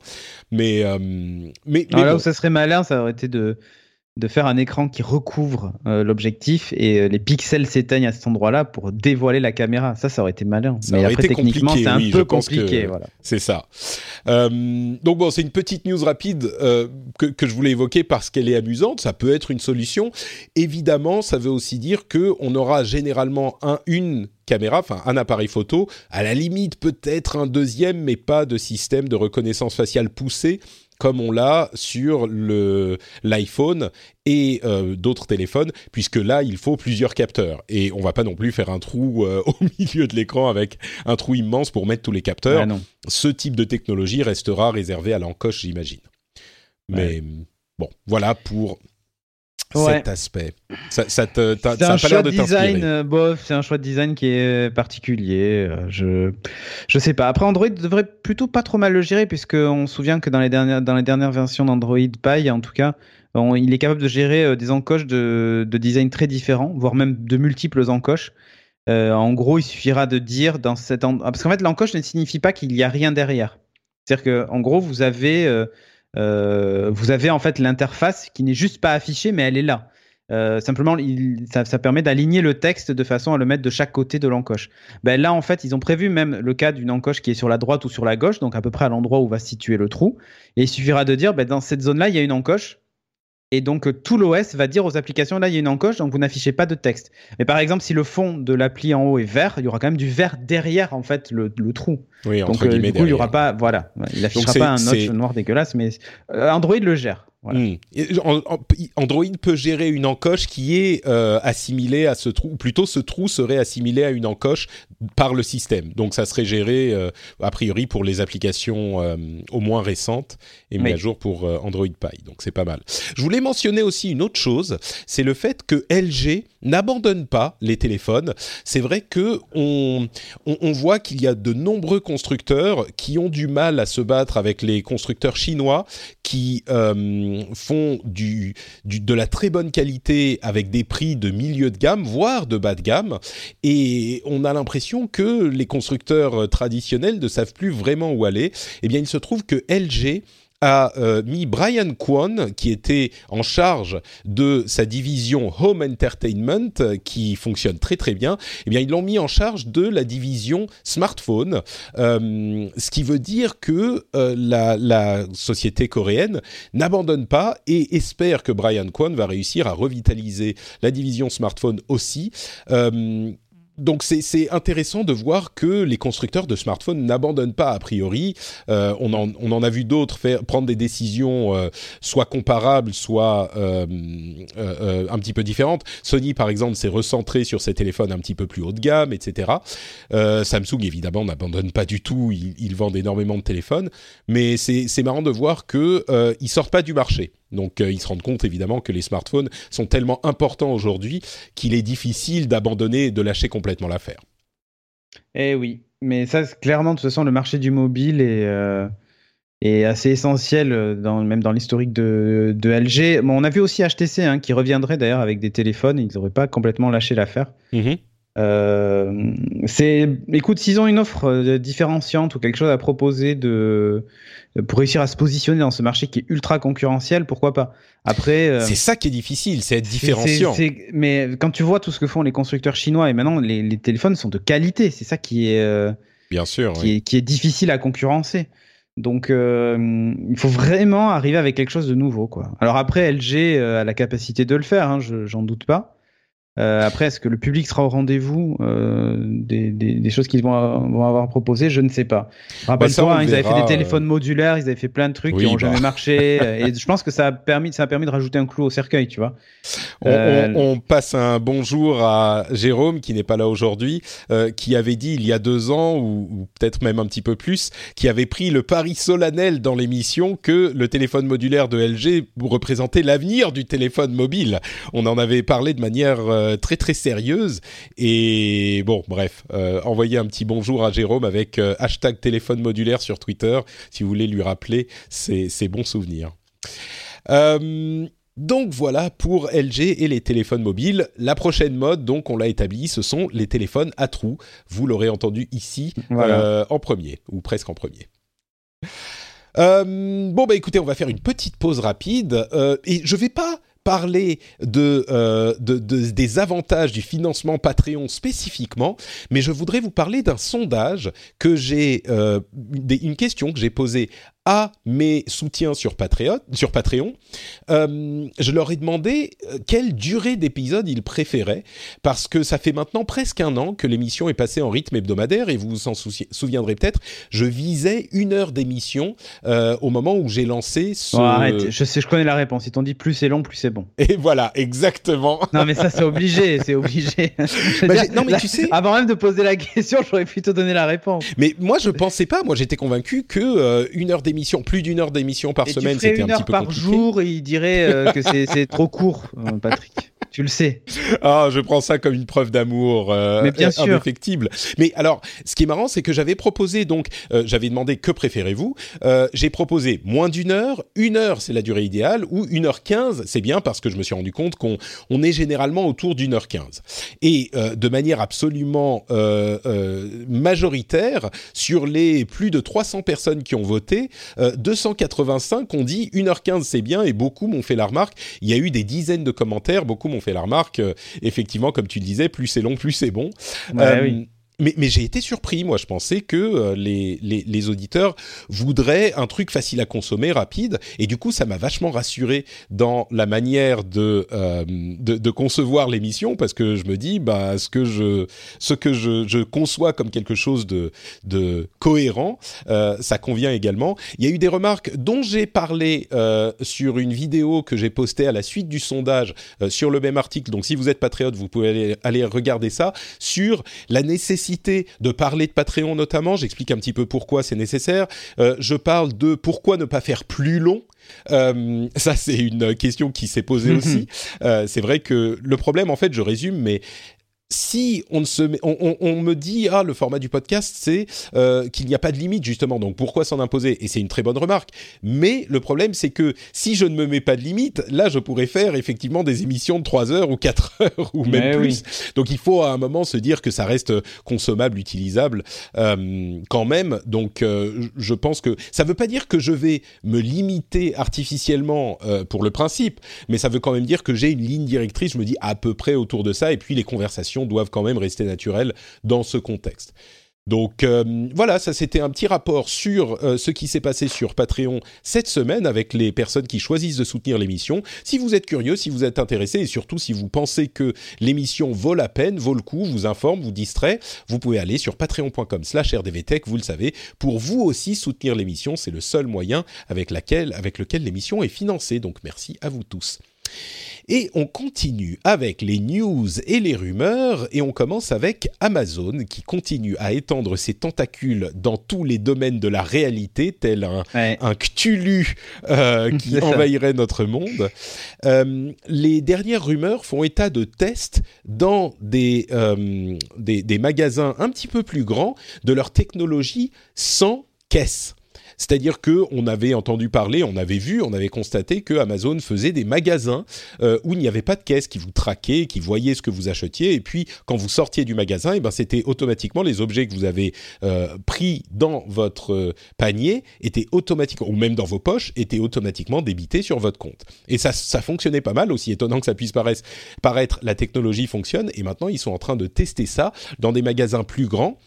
Mais, mais, mais Alors là bon. où ça serait malin, ça aurait été de, de faire un écran qui recouvre euh, l'objectif et euh, les pixels s'éteignent à cet endroit-là pour dévoiler la caméra. Ça, ça aurait été malin. Ça Mais aurait après, été techniquement, c'est un oui, peu compliqué. Voilà. C'est ça. Euh, donc bon, c'est une petite news rapide que, que je voulais évoquer parce qu'elle est amusante. Ça peut être une solution. Évidemment, ça veut aussi dire que on aura généralement un, une caméra, enfin un appareil photo, à la limite peut-être un deuxième, mais pas de système de reconnaissance faciale poussé comme on l'a sur le l'iPhone et euh, d'autres téléphones, puisque là il faut plusieurs capteurs et on va pas non plus faire un trou euh, au milieu de l'écran avec un trou immense pour mettre tous les capteurs Ah non. ce type de technologie restera réservé à l'encoche, j'imagine. Mais bon, voilà pour Ouais. cet aspect. Ça, ça te, a pas choix l'air de design, euh, bof, c'est un choix de design qui est particulier. euh, Je, je sais pas. Après, Android devrait plutôt pas trop mal le gérer, puisque on se souvient que dans les dernières, dans les dernières versions d'Android Pie, en tout cas, on- il est capable de gérer euh, des encoches de, de design très différents, voire même de multiples encoches. En gros, il suffira de dire dans cet en- parce qu'en fait, l'encoche ne signifie pas qu'il y a rien derrière. C'est-à-dire que, en gros, vous avez, euh, vous avez en fait l'interface qui n'est juste pas affichée, mais elle est là. Euh, simplement, ça, permet d'aligner le texte de façon à le mettre de chaque côté de l'encoche. Ben là, en fait, ils ont prévu même le cas d'une encoche qui est sur la droite ou sur la gauche, donc à peu près à l'endroit où va se situer le trou. Et il suffira de dire, ben, dans cette zone-là, il y a une encoche. Et donc, tout l'OS va dire aux applications, là, il y a une encoche, donc vous n'affichez pas de texte. Mais par exemple, si le fond de l'appli en haut est vert, il y aura quand même du vert derrière, en fait, le, le trou. Oui, donc, entre euh, du coup, il y derrière. aura pas, voilà, il affichera pas un notch noir dégueulasse, mais euh, Android le gère. Voilà. Hmm. Android peut gérer une encoche qui est euh, assimilée à ce trou, ou plutôt ce trou serait assimilé à une encoche par le système. Donc ça serait géré euh, a priori pour les applications euh, au moins récentes et mis à jour pour euh, Android Pie. Donc c'est pas mal. Je voulais mentionner aussi une autre chose, c'est le fait que LG n'abandonne pas les téléphones. C'est vrai que on, on, voit qu'il y a de nombreux constructeurs qui ont du mal à se battre avec les constructeurs chinois qui euh, font du, du- de la très bonne qualité avec des prix de milieu de gamme, voire de bas de gamme. Et on a l'impression que les constructeurs traditionnels ne savent plus vraiment où aller. Eh bien, il se trouve que LG a euh, mis Brian Kwon, qui était en charge de sa division Home Entertainment, euh, qui fonctionne très très bien, eh bien ils l'ont mis en charge de la division smartphone, euh, ce qui veut dire que euh, la, la société coréenne n'abandonne pas et espère que Brian Kwon va réussir à revitaliser la division smartphone aussi. Donc c'est intéressant de voir que les constructeurs de smartphones n'abandonnent pas a priori. Euh, on, en, on en a vu d'autres prendre des décisions euh, soit comparables, soit euh, un petit peu différentes. Sony par exemple s'est recentré sur ses téléphones un petit peu plus haut de gamme, etc. Samsung évidemment n'abandonne pas du tout. Ils, ils vendent énormément de téléphones, mais c'est marrant de voir euh, ils sortent pas du marché. Donc euh, ils se rendent compte évidemment que les smartphones sont tellement importants aujourd'hui qu'il est difficile d'abandonner et de lâcher complètement l'affaire. Eh oui, mais ça, clairement, de toute façon, le marché du mobile est, euh, est assez essentiel, euh, dans, même dans l'historique de, de LG. Bon, on a vu aussi HTC, hein, qui reviendrait d'ailleurs avec des téléphones, ils n'auraient pas complètement lâché l'affaire. Mhm. Euh, c'est, écoute, s'ils ont une offre euh, différenciante ou quelque chose à proposer de, pour réussir à se positionner dans ce marché qui est ultra concurrentiel, pourquoi pas? Après, euh, C'est ça qui est difficile, c'est être différenciant. mais quand tu vois tout ce que font les constructeurs chinois et maintenant les, les téléphones sont de qualité, c'est ça qui est, euh, Bien sûr. qui, oui. est, qui est difficile à concurrencer. Donc, euh, il faut vraiment arriver avec quelque chose de nouveau, quoi. Alors après, LG a la capacité de le faire, hein, je- j'en doute pas. Euh, après, est-ce que le public sera au rendez-vous euh, des, des, des choses qu'ils vont, vont avoir proposées Je ne sais pas. Bah, Rappelle-toi, le hein, ils avaient fait des téléphones modulaires, ils avaient fait plein de trucs Oui, qui n'ont bah. jamais marché. euh, et je pense que ça a permis, ça a permis de rajouter un clou au cercueil, tu vois. On, Euh, on- on passe un bonjour à Jérôme qui n'est pas là aujourd'hui, euh, qui avait dit il y a deux ans ou, ou peut-être même un petit peu plus, qui avait pris le pari solennel dans l'émission que le téléphone modulaire de LG représentait l'avenir du téléphone mobile. On en avait parlé de manière euh, très très sérieuse et bon bref, euh, envoyez un petit bonjour à Jérôme avec euh, hashtag téléphone modulaire sur Twitter si vous voulez lui rappeler ces, ces bons souvenirs. Euh, donc voilà pour LG et les téléphones mobiles. La prochaine mode, donc on l'a établi, ce sont les téléphones à trous. Vous l'aurez entendu ici Voilà. en premier, ou presque en premier. Euh, bon bah écoutez, on va faire une petite pause rapide euh, et je vais pas parler euh, de- de- des avantages du financement Patreon spécifiquement, mais je voudrais vous parler d'un sondage que j'ai, euh, une question que j'ai posée à mes soutiens sur Patreon. Sur Patreon. Euh, je leur ai demandé euh, quelle durée d'épisode ils préféraient, parce que ça fait maintenant presque un an que l'émission est passée en rythme hebdomadaire, et vous vous en souviendrez peut-être, je visais une heure d'émission euh, au moment où j'ai lancé ce... Arrête, je sais, je connais la réponse. Ils t'ont dit plus c'est long, plus c'est bon. Et voilà, exactement. Non, mais ça, c'est obligé, c'est obligé. Bah, dire, non, mais là, tu sais- Avant même de poser la question, j'aurais pu te donner la réponse. Mais moi, je pensais pas. Moi, j'étais convaincu que euh, une heure d'émission, plus d'une heure d'émission par Et semaine, c'était un une petit heure peu par compliqué. jour et il dirait euh, que c'est c'est trop court, euh, Patrick. Tu le sais. Ah, je prends ça comme une preuve d'amour euh, Mais bien sûr. indéfectible. Mais alors, ce qui est marrant, c'est que j'avais proposé, donc, euh, j'avais demandé que préférez-vous. Euh, J'ai proposé moins d'une heure, une heure, c'est la durée idéale, ou une heure quinze, c'est bien parce que je me suis rendu compte qu'on on est généralement autour d'une heure quinze. Et euh, de manière absolument majoritaire, sur les plus de 300 personnes qui ont voté, euh, 285 ont dit 1h15 c'est bien et beaucoup m'ont fait la remarque. Il y a eu des dizaines de commentaires, beaucoup m'ont fait la remarque. effectivement, comme tu disais, plus c'est long, plus c'est bon. oui mais, mais j'ai été surpris. Moi, je pensais que euh, les, les, les, auditeurs voudraient un truc facile à consommer, rapide. Et du coup, ça m'a vachement rassuré dans la manière de, euh, de, de, concevoir l'émission parce que je me dis, bah, ce que je, ce que je, je conçois comme quelque chose de, de cohérent, euh, ça convient également. Il y a eu des remarques dont j'ai parlé sur une vidéo que j'ai postée à la suite du sondage sur le même article. Donc, si vous êtes patriote, vous pouvez aller, aller regarder ça sur la nécessité de parler de Patreon notamment. J'explique un petit peu pourquoi c'est nécessaire. Euh, je parle de pourquoi ne pas faire plus long. Euh, ça, c'est une question qui s'est posée aussi. Euh, c'est vrai que le problème, en fait, je résume, mais si on, se on, me dit ah le format du podcast c'est euh, qu'il n'y a pas de limite justement. Donc pourquoi s'en imposer? Et c'est une très bonne remarque. Mais le problème c'est que si je ne me mets pas de limite là je pourrais faire effectivement des émissions de 3 heures ou 4 heures ou même plus. donc il faut à un moment se dire que ça reste consommable utilisable euh, quand même. Donc euh, je pense que ça veut pas dire que je vais me limiter artificiellement pour le principe mais ça veut quand même dire que j'ai une ligne directrice. Je me dis à peu près autour de ça et puis les conversations doivent quand même rester naturelles dans ce contexte. Donc euh, voilà, ça c'était un petit rapport sur euh, ce qui s'est passé sur Patreon cette semaine avec les personnes qui choisissent de soutenir l'émission. Si vous êtes curieux, si vous êtes intéressé et surtout si vous pensez que l'émission vaut la peine, vaut le coup, vous informe, vous distrait, vous pouvez aller sur patreon.com/rdvtech, vous le savez, pour vous aussi soutenir l'émission, c'est le seul moyen avec lequel l'émission est financée. Donc merci à vous tous. Et on continue avec les news et les rumeurs, et on commence avec Amazon qui continue à étendre ses tentacules dans tous les domaines de la réalité, tel un, un Cthulhu euh, qui envahirait notre monde. Euh, les dernières rumeurs font état de tests dans des, euh, des, des magasins un petit peu plus grands de leur technologie sans caisse. C'est-à-dire que on avait entendu parler, on avait vu, on avait constaté que Amazon faisait des magasins euh, où il n'y avait pas de caisse qui vous traquait, qui voyait ce que vous achetiez, et puis quand vous sortiez du magasin, et eh ben c'était automatiquement les objets que vous avez euh, pris dans votre euh, panier étaient automatiquement, ou même dans vos poches, étaient automatiquement débités sur votre compte. Et ça, ça fonctionnait pas mal, aussi étonnant que ça puisse paraître, paraître, la technologie fonctionne, et maintenant ils sont en train de tester ça dans des magasins plus grands,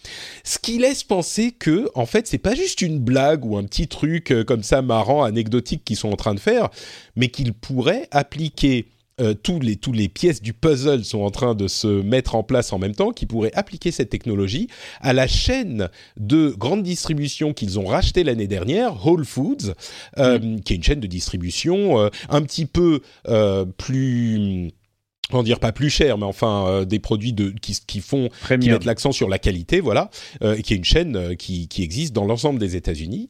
ce qui laisse penser que en fait c'est pas juste une blague ou un petits trucs euh, comme ça marrants, anecdotiques qu'ils sont en train de faire, mais qu'ils pourraient appliquer euh, tous les tous les pièces du puzzle sont en train de se mettre en place en même temps, qui pourraient appliquer cette technologie à la chaîne de grande distribution qu'ils ont racheté l'année dernière, Whole Foods, euh, mm. qui est une chaîne de distribution un petit peu plus on dire pas plus cher, mais enfin des produits de qui, qui font qui mettent l'accent sur la qualité, voilà, et qui est une chaîne qui, qui existe dans l'ensemble des États-Unis.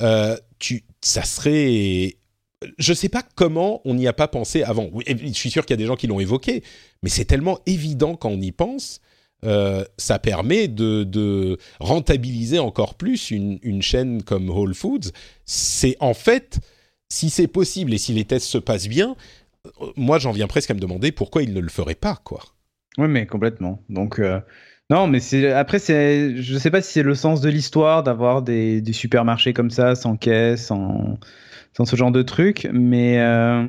Euh, tu, ça serait je ne sais pas comment on n'y a pas pensé avant. je suis sûr qu'il y a des gens qui l'ont évoqué, mais c'est tellement évident quand on y pense. Euh, ça permet de, rentabiliser encore plus une, une, chaîne comme Whole Foods. C'est en fait, si c'est possible et si les tests se passent bien, euh, moi j'en viens presque à me demander pourquoi ils ne le feraient pas, quoi. Oui, mais complètement. Donc, non, mais c'est après c'est je sais pas si c'est le sens de l'histoire d'avoir des, des, supermarchés comme ça sans caisse, sans, sans ce genre de truc, mais euh,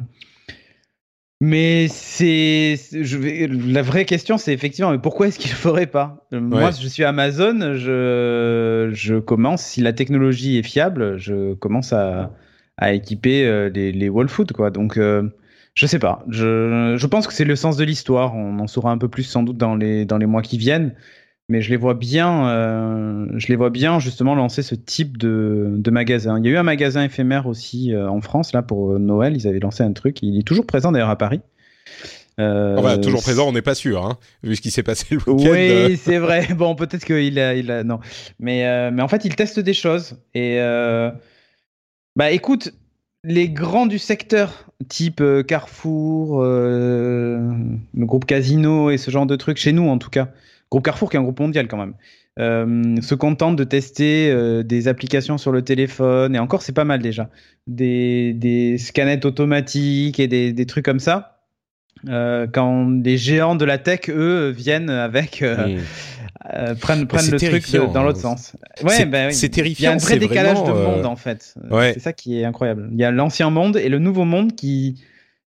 mais c'est je vais, la vraie question c'est effectivement mais pourquoi est-ce qu'il le ferait pas? Moi je suis Amazon, je je commence si la technologie est fiable, je commence à à équiper euh, les, les Wall Food quoi. Donc euh, je sais pas. Je, je pense que c'est le sens de l'histoire. On en saura un peu plus sans doute dans les, dans les mois qui viennent. Mais je les vois bien, euh, je les vois bien justement lancer ce type de, de magasin. Il y a eu un magasin éphémère aussi euh, en France là pour euh, Noël. Ils avaient lancé un truc. Il est toujours présent d'ailleurs à Paris. Euh, enfin, toujours présent, on n'est pas sûr, hein, vu ce qui s'est passé le week-end. Oui, c'est vrai. Bon, peut-être qu'il a, il a, non, mais mais en fait, il teste des choses et bah écoute, les grands du secteur, type euh, Carrefour, euh, le groupe Casino et ce genre de trucs, chez nous en tout cas, groupe Carrefour qui est un groupe mondial quand même, euh, se contentent de tester des applications sur le téléphone, et encore c'est pas mal déjà, des, des scanettes automatiques et des, des trucs comme ça. Quand les géants de la tech, eux, viennent avec euh, prennent, prennent le truc dans l'autre hein. sens. Ouais, c'est terrifiant. Il y a un vrai décalage de monde euh, en fait. C'est ça qui est incroyable. Il y a l'ancien monde et le nouveau monde qui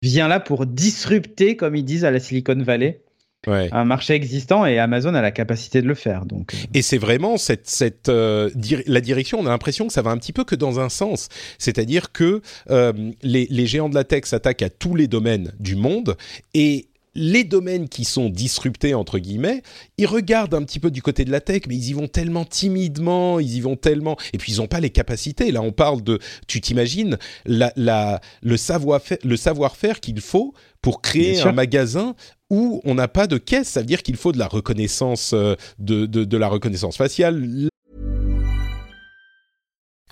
vient là pour disrupter, comme ils disent à la Silicon Valley, un marché existant et Amazon a la capacité de le faire. Donc. Euh. Et c'est vraiment cette, cette euh, la direction. On a l'impression que ça va un petit peu que dans un sens, c'est-à-dire que euh, les, les, géants de la tech s'attaquent à tous les domaines du monde et les domaines qui sont disruptés entre guillemets, ils regardent un petit peu du côté de la tech, mais ils y vont tellement timidement, ils y vont tellement, et puis ils n'ont pas les capacités. Là, on parle de, tu t'imagines la, la, le savoir-faire, le savoir-faire qu'il faut pour créer un magasin où on n'a pas de caisse. Ça veut dire qu'il faut de la reconnaissance, euh, de, de, de la reconnaissance faciale.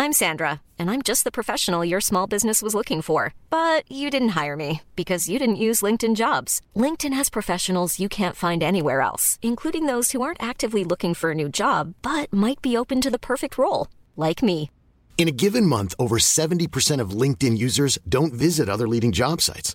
I'm Sandra, and I'm just the professional your small business was looking for. But you didn't hire me because you didn't use LinkedIn jobs. LinkedIn has professionals you can't find anywhere else, including those who aren't actively looking for a new job, but might be open to the perfect role, like me. In a given month, over 70% of LinkedIn users don't visit other leading job sites.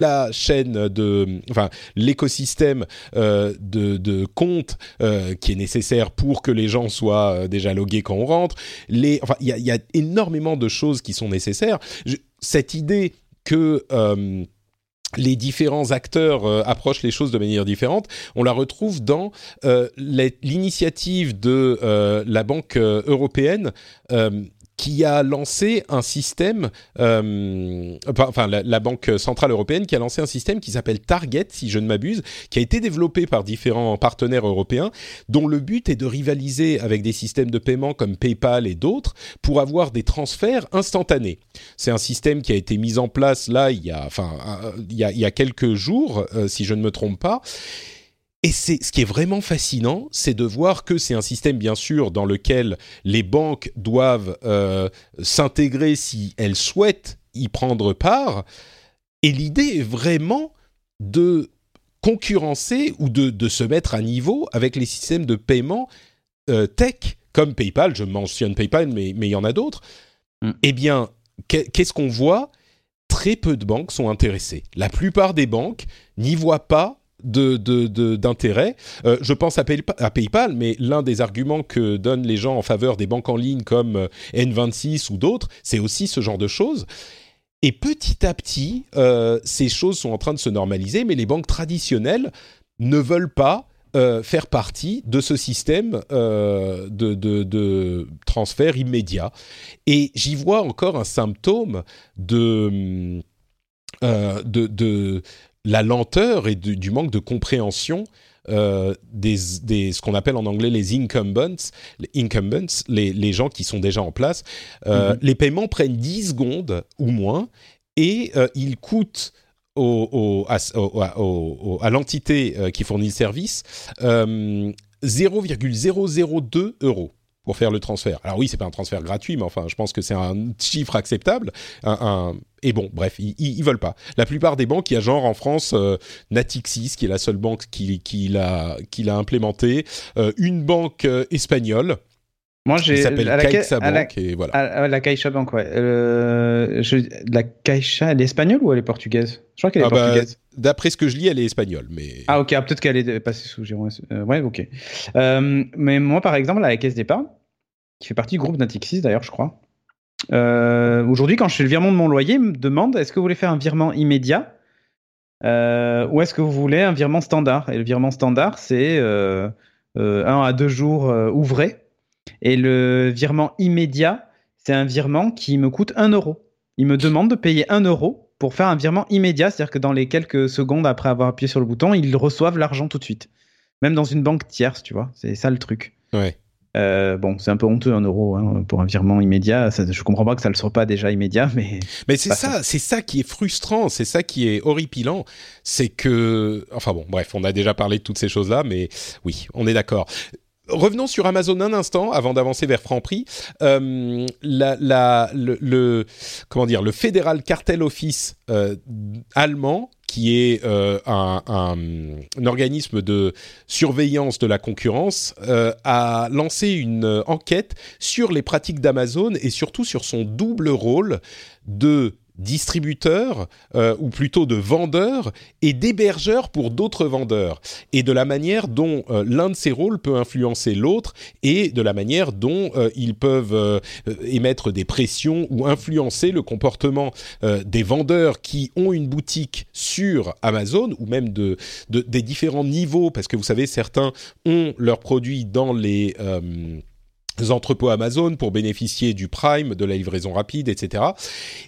La chaîne de, enfin, l'écosystème euh, de, de comptes euh, qui est nécessaire pour que les gens soient euh, déjà logués quand on rentre. Les, enfin, il y a, énormément de choses qui sont nécessaires. cette idée que les différents acteurs approchent les choses de manière différente. On la retrouve dans l'initiative de la Banque européenne qui a lancé un système, euh, enfin la, Banque centrale européenne qui a lancé un système qui s'appelle Target, si je ne m'abuse, qui a été développé par différents partenaires européens, dont le but est de rivaliser avec des systèmes de paiement comme PayPal et d'autres pour avoir des transferts instantanés. C'est un système qui a été mis en place là il y a, enfin, il y a, quelques jours, euh, si je ne me trompe pas. Et c'est ce qui est vraiment fascinant, c'est de voir que c'est un système bien sûr dans lequel les banques doivent euh, s'intégrer si elles souhaitent y prendre part. Et l'idée est vraiment de concurrencer ou de, de, se mettre à niveau avec les systèmes de paiement euh, tech comme PayPal. Je mentionne PayPal, mais, mais il y en a d'autres. Mm. Eh bien, qu'est-ce qu'on voit? Très peu de banques sont intéressées. La plupart des banques n'y voient pas d'intérêt. De, euh, je pense à, PayPal, mais l'un des arguments que donnent les gens en faveur des banques en ligne comme euh, N26 ou d'autres, c'est aussi ce genre de choses. Et petit à petit, euh, ces choses sont en train de se normaliser, mais les banques traditionnelles ne veulent pas faire partie de ce système de, transfert immédiat. Et j'y vois encore un symptôme de, de, la lenteur et du, manque de compréhension euh, des, des, ce qu'on appelle en anglais les incumbents, les, incumbents, les, les gens qui sont déjà en place. Euh, mhm. Les paiements prennent 10 secondes ou moins et euh, ils coûtent au, au, à, au, à l'entité qui fournit le service 0,002 euros pour faire le transfert. Alors oui, c'est pas un transfert gratuit, mais enfin, je pense que c'est un chiffre acceptable. Un, Et bon, bref, ils, ils, veulent pas. La plupart des banques, il y a genre en France euh, Natixis, qui est la seule banque qui, qui l'a implémenté, euh, une banque euh, espagnole. Moi, j'ai s'appelle Caixa Bank et voilà. À, la Caixa Bank, ouais. Je, la Caixa, elle est espagnole ou elle est portugaise? Je crois qu'elle est ah bah, portugaise. D'après ce que je lis, elle est espagnole, mais. Ah ok, ah, peut-être qu'elle est passée sous Giron. ouais, ok. mais moi, par exemple, à la caisse d'épargne, qui fait partie du groupe Natixis d'ailleurs, je crois. Euh, Aujourd'hui, quand je fais le virement de mon loyer, me demande est-ce que vous voulez faire un virement immédiat? Euh, ou est-ce que vous voulez un virement standard? Et le virement standard, c'est euh, euh un à deux jours euh, ouvrés. Et le virement immédiat, c'est un virement qui me coûte un euro. Il me demande de payer un euro pour faire un virement immédiat, c'est-à-dire que dans les quelques secondes après avoir appuyé sur le bouton, ils reçoivent l'argent tout de suite. Même dans une banque tierce, tu vois. C'est ça le truc. Ouais. Euh, bon, c'est un peu honteux un euro hein, pour un virement immédiat. Ça, je comprends pas que ça ne le soit pas déjà immédiat, mais. Mais c'est ça, c'est ça qui est frustrant, c'est ça qui est horripilant, c'est que, enfin bon, bref, on a déjà parlé de toutes ces choses-là, mais oui, on est d'accord. Revenons sur Amazon un instant avant d'avancer vers Franprix. Euh, le, Federal Cartel Office euh, allemand qui est euh, un, organisme de surveillance de la concurrence, euh, a lancé une enquête sur les pratiques d'Amazon et surtout sur son double rôle de distributeurs, euh, ou plutôt de vendeurs, et d'hébergeurs pour d'autres vendeurs, et de la manière dont euh, l'un de ces rôles peut influencer l'autre, et de la manière dont euh, ils peuvent émettre des pressions ou influencer le comportement des vendeurs qui ont une boutique sur Amazon, ou même de, de, des différents niveaux, parce que vous savez, certains ont leurs produits dans les entrepôts Amazon pour bénéficier du Prime, de la livraison rapide, etc.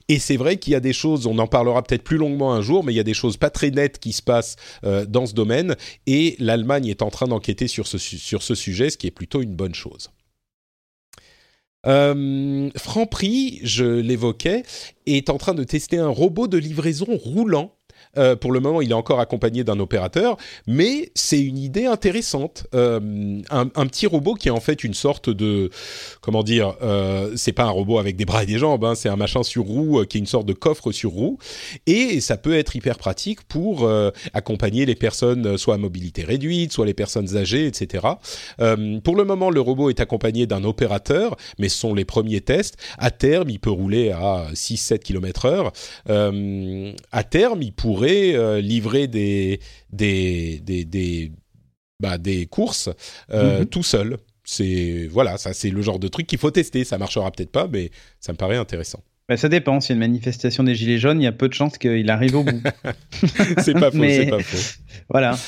Et c'est vrai qu'il y a des choses, on en parlera peut-être plus longuement un jour, mais il y a des choses pas très nettes qui se passent euh, dans ce domaine, et l'Allemagne est en train d'enquêter sur ce, sujet, ce qui est plutôt une bonne chose. Euh, Franprix, je l'évoquais, est en train de tester un robot de livraison roulant euh, pour le moment, il est encore accompagné d'un opérateur, mais c'est une idée intéressante. Euh, un, petit robot qui est en fait une sorte de, comment dire, euh, c'est pas un robot avec des bras et des jambes, hein, c'est un machin sur roue euh, qui est une sorte de coffre sur roue, et ça peut être hyper pratique pour accompagner les personnes soit à mobilité réduite, soit les personnes âgées, etc. pour le moment, le robot est accompagné d'un opérateur, mais ce sont les premiers tests. À terme, il peut rouler à 6-7 km/h. à terme, il pourrait euh, livrer des, des, des, des, bah, des courses euh, mm -hmm. tout seul. C'est voilà, ça c'est le genre de truc qu'il faut tester. Ça marchera peut-être pas, mais ça me paraît intéressant. Bah, ça dépend. S'il y a une manifestation des Gilets jaunes, il y a peu de chances qu'il arrive au bout. c'est pas faux, mais... c'est pas faux. Voilà.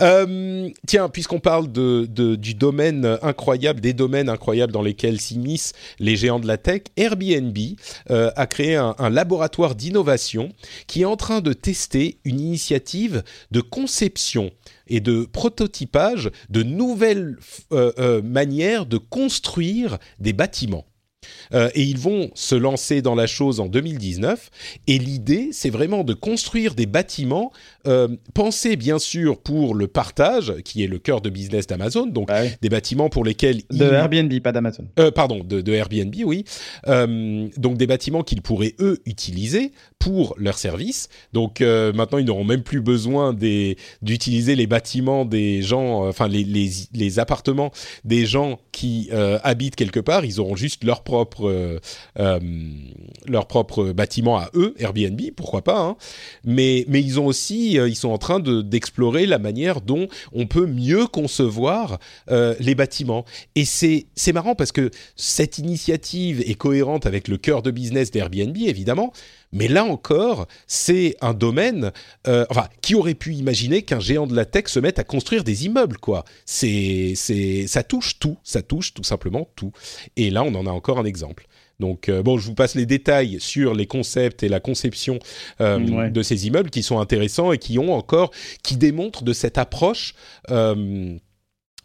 Euh, tiens, puisqu'on parle du domaine incroyable, des domaines incroyables dans lesquels s'immiscent les géants de la tech, Airbnb euh, a créé un, laboratoire d'innovation qui est en train de tester une initiative de conception et de prototypage de nouvelles euh, manières de construire des bâtiments. Euh, et ils vont se lancer dans la chose en 2019. Et l'idée, c'est vraiment de construire des bâtiments euh, pensés bien sûr pour le partage, qui est le cœur de business d'Amazon. Donc des bâtiments pour lesquels de ils... Airbnb, pas d'Amazon. Euh, pardon, de, de, Airbnb, oui. Donc des bâtiments qu'ils pourraient eux utiliser pour leur service. Donc euh, maintenant, ils n'auront même plus besoin d'utiliser les bâtiments des gens, enfin les, les, les, appartements des gens qui habitent quelque part. Ils auront juste leur propre euh, euh, leur propre bâtiment à eux, Airbnb, pourquoi pas. Hein. Mais mais ils ont aussi, euh, ils sont en train d'explorer la manière dont on peut mieux concevoir euh, les bâtiments. Et c'est c'est marrant parce que cette initiative est cohérente avec le cœur de business d'Airbnb, évidemment. Mais là encore, c'est un domaine, euh, enfin, qui aurait pu imaginer qu'un géant de la tech se mette à construire des immeubles, quoi. C'est, c'est, ça touche tout, ça touche tout simplement tout. Et là, on en a encore un exemple. Donc euh, bon, je vous passe les détails sur les concepts et la conception euh, ouais. de ces immeubles qui sont intéressants et qui ont encore, qui démontrent de cette approche. Euh,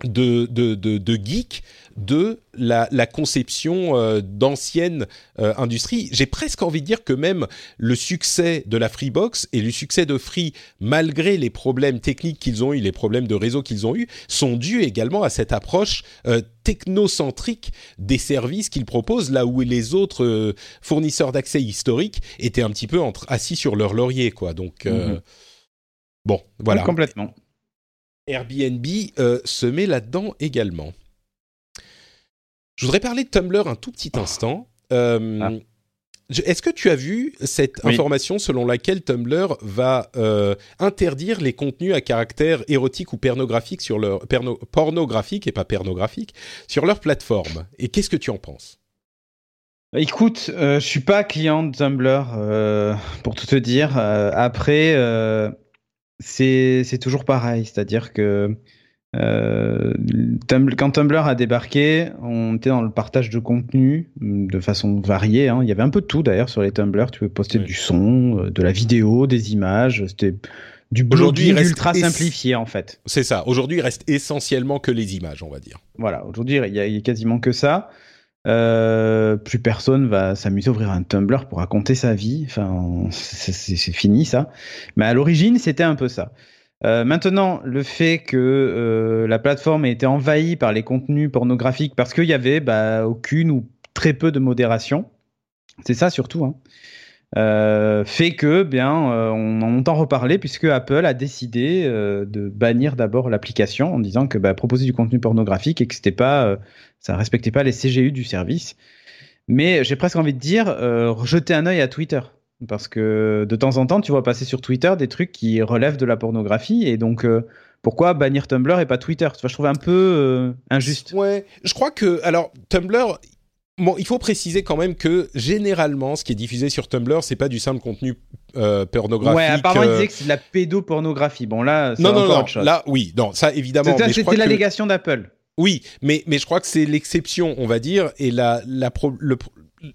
de, de, de, de geek de la, la conception euh, d'anciennes euh, industries. J'ai presque envie de dire que même le succès de la Freebox et le succès de Free, malgré les problèmes techniques qu'ils ont eu, les problèmes de réseau qu'ils ont eu, sont dus également à cette approche euh, technocentrique des services qu'ils proposent, là où les autres euh, fournisseurs d'accès historiques étaient un petit peu entre, assis sur leur laurier, quoi. Donc, -hmm. bon, voilà. Oui, complètement. Airbnb euh, se met là-dedans également. Je voudrais parler de Tumblr un tout petit instant. Euh, ah. Est-ce que tu as vu cette oui. information selon laquelle Tumblr va euh, interdire les contenus à caractère érotique ou pornographique sur leur perno, pornographique et pas pornographique sur leur plateforme? Et qu'est-ce que tu en penses? Écoute, euh, je suis pas client de Tumblr euh, pour tout te dire. Après, c'est toujours pareil, c'est-à-dire que euh, quand Tumblr a débarqué, on était dans le partage de contenu de façon variée. Hein. Il y avait un peu de tout d'ailleurs sur les Tumblr. Tu pouvais poster oui. du son, euh, de la vidéo, des images. C'était du blogging ultra simplifié en fait. C'est ça. Aujourd'hui, il reste essentiellement que les images, on va dire. Voilà. Aujourd'hui, il y, a quasiment que ça. Euh, plus personne va s'amuser à ouvrir un Tumblr pour raconter sa vie. Enfin, c'est fini ça. Mais à l'origine, c'était un peu ça. Euh, maintenant, le fait que euh, la plateforme ait été envahie par les contenus pornographiques parce qu'il y avait bah, aucune ou très peu de modération, c'est ça surtout. Hein. Euh, fait que, bien, euh, on en entend reparler puisque Apple a décidé euh, de bannir d'abord l'application en disant que bah, proposer du contenu pornographique et que c'était pas, ça respectait pas les CGU du service. Mais j'ai presque envie de dire, jeter un œil à Twitter. Parce que de temps en temps, tu vois passer sur Twitter des trucs qui relèvent de la pornographie. Et donc, pourquoi bannir Tumblr et pas Twitter? Je trouve un peu injuste. Ouais, je crois que. Alors, Tumblr, Bon, il faut préciser quand même que généralement, ce qui est diffusé sur Tumblr, c'est pas du simple contenu euh, pornographique. Ouais, apparemment, il disait que c'est de la pédopornographie. Bon, là, non, autre chose. Là, oui, non, ça évidemment. C'était l'allégation d'Apple. Oui, mais, mais je crois que c'est l'exception, on va dire, et la, la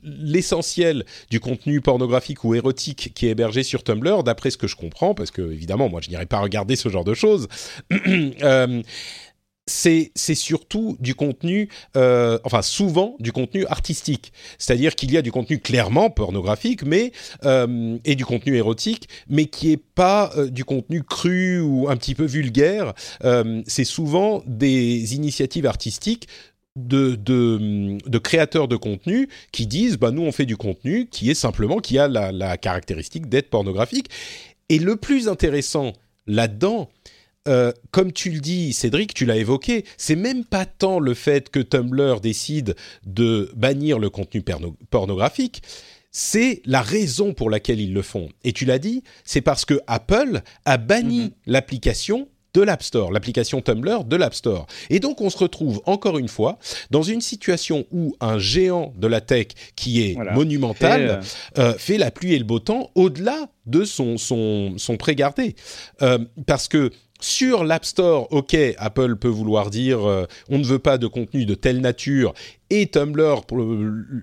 l'essentiel du contenu pornographique ou érotique qui est hébergé sur Tumblr, d'après ce que je comprends, parce que évidemment, moi, je n'irai pas regarder ce genre de choses. euh, c'est surtout du contenu, euh, enfin souvent du contenu artistique. C'est-à-dire qu'il y a du contenu clairement pornographique, mais euh, et du contenu érotique, mais qui est pas euh, du contenu cru ou un petit peu vulgaire. c'est souvent des initiatives artistiques de, créateurs de contenu qui disent bah nous on fait du contenu qui est simplement qui a la, la caractéristique d'être pornographique et le plus intéressant là-dedans euh, comme tu le dis, Cédric, tu l'as évoqué, c'est même pas tant le fait que Tumblr décide de bannir le contenu pornographique, c'est la raison pour laquelle ils le font. Et tu l'as dit, c'est parce que Apple a banni mhm. l'application de l'App Store, l'application Tumblr de l'App Store. Et donc on se retrouve encore une fois dans une situation où un géant de la tech qui est monumental fait, euh, fait, la pluie et le beau temps au-delà de son, son, son pré-gardé. Euh, parce que sur l'App Store, ok, Apple peut vouloir dire euh, on ne veut pas de contenu de telle nature et Tumblr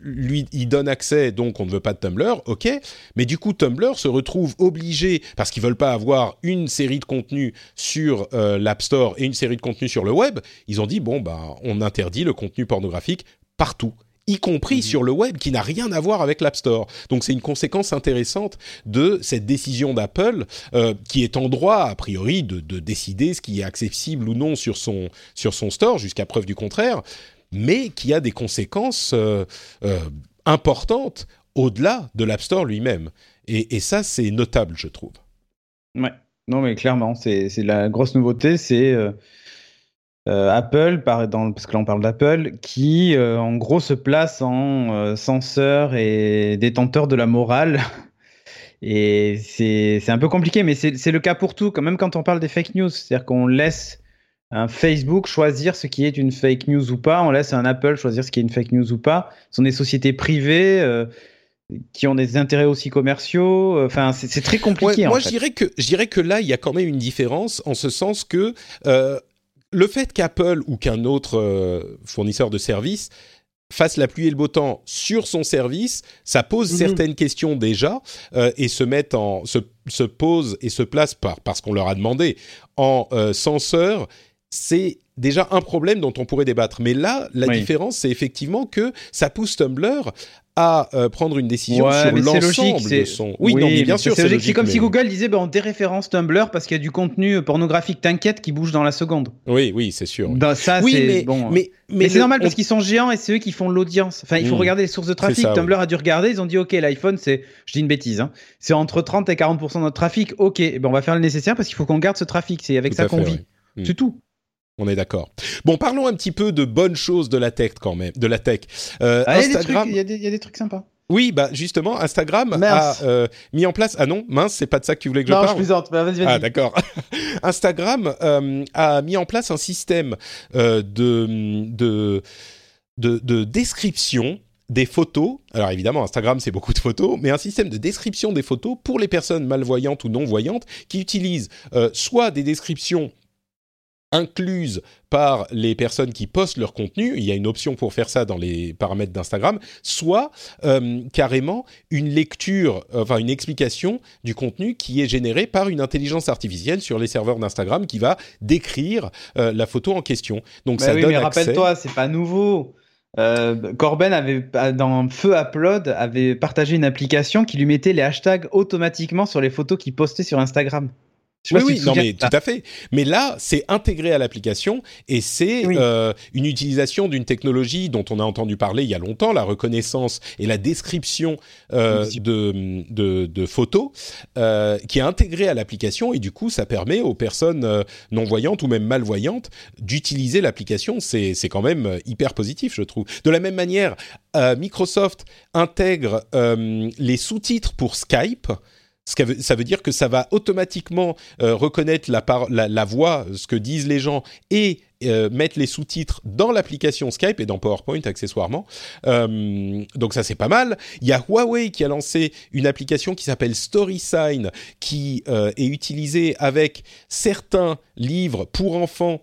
lui il donne accès donc on ne veut pas de Tumblr, ok. Mais du coup Tumblr se retrouve obligé parce qu'ils veulent pas avoir une série de contenus sur euh, l'App Store et une série de contenus sur le web. Ils ont dit bon bah on interdit le contenu pornographique partout y compris mhm. sur le web, qui n'a rien à voir avec l'App Store. Donc c'est une conséquence intéressante de cette décision d'Apple, euh, qui est en droit, a priori, de, décider ce qui est accessible ou non sur son, sur son store, jusqu'à preuve du contraire, mais qui a des conséquences euh, euh, importantes au-delà de l'App Store lui-même. Et, et, ça, c'est notable, je trouve. Ouais, non mais clairement, c'est la grosse nouveauté, c'est euh, Apple, parce que là on parle d'Apple, qui euh, en gros se place en euh, censeur et détenteur de la morale. Et c'est un peu compliqué, mais c'est le cas pour tout, quand même quand on parle des fake news. C'est-à-dire qu'on laisse un Facebook choisir ce qui est une fake news ou pas, on laisse un Apple choisir ce qui est une fake news ou pas. Ce sont des sociétés privées qui ont des intérêts aussi commerciaux. Enfin, c'est très compliqué. moi, je dirais que je dirais que là, il y a quand même une différence en ce sens que le fait qu'Apple ou qu'un autre euh, fournisseur de services fasse la pluie et le beau temps sur son service, ça pose mhm. certaines questions déjà euh, et se met en se, pose et se place par parce qu'on leur a demandé en euh, censeur. C'est déjà un problème dont on pourrait débattre. Mais là, la différence, c'est effectivement que ça pousse Tumblr à euh, prendre une décision sur l'ensemble de son. Oui, non, mais bien sûr, c'est logique. C'est comme si Google disait ben, on déréférence Tumblr parce qu'il y a du contenu pornographique, t'inquiète, qui bouge dans la seconde. Oui, oui, c'est sûr. ça, oui, mais, bon. mais, mais, c'est normal parce qu'ils sont géants et c'est eux qui font l'audience. Enfin, il faut hmm. regarder les sources de trafic. Tumblr a dû regarder, ils ont dit ok, l'iPhone, c'est, je dis une bêtise, hein, c'est entre 30 et 40% de notre trafic. Ok, ben on va faire le nécessaire parce qu'il faut qu'on garde ce trafic. C'est avec ça qu'on vit. Hmm. C'est tout. On est d'accord. Bon, parlons un petit peu de bonnes choses de la tech quand même, de la tech. Euh, ah, Instagram. Il y, a des trucs sympas. Oui, bah justement, Instagram a euh, mis en place. Ah non, mince, c'est pas de ça que tu voulais que je parle. Non, je plaisante. Bah, vas-y, vas-y. Ah d'accord. Instagram euh, a mis en place un système de, de de de description des photos. Alors évidemment, Instagram, c'est beaucoup de photos, mais un système de description des photos pour les personnes malvoyantes ou non voyantes qui utilisent soit des descriptions incluses par les personnes qui postent leur contenu, il y a une option pour faire ça dans les paramètres d'Instagram, soit euh, carrément une lecture, enfin une explication du contenu qui est généré par une intelligence artificielle sur les serveurs d'Instagram qui va décrire euh, la photo en question. Donc bah ça oui, donne mais rappelle-toi, c'est pas nouveau. Euh, Corben avait dans Feu Upload avait partagé une application qui lui mettait les hashtags automatiquement sur les photos qu'il postait sur Instagram oui, oui, non, mais tout à fait. Mais là, c'est intégré à l'application et c'est euh, une utilisation d'une technologie dont on a entendu parler il y a longtemps, la reconnaissance et la description euh, de, de, de, photos, euh, qui est intégrée à l'application et du coup, ça permet aux personnes non voyantes ou même malvoyantes d'utiliser l'application. C'est c'est quand même hyper positif, je trouve. De la même manière, Microsoft intègre les sous-titres pour Skype ça veut dire que ça va automatiquement euh, reconnaître la, voix, ce que disent les gens, et euh, mettre les sous-titres dans l'application Skype et dans PowerPoint accessoirement. Euh, donc ça c'est pas mal. Il y a Huawei qui a lancé une application qui s'appelle StorySign, qui est utilisée avec certains livres pour enfants,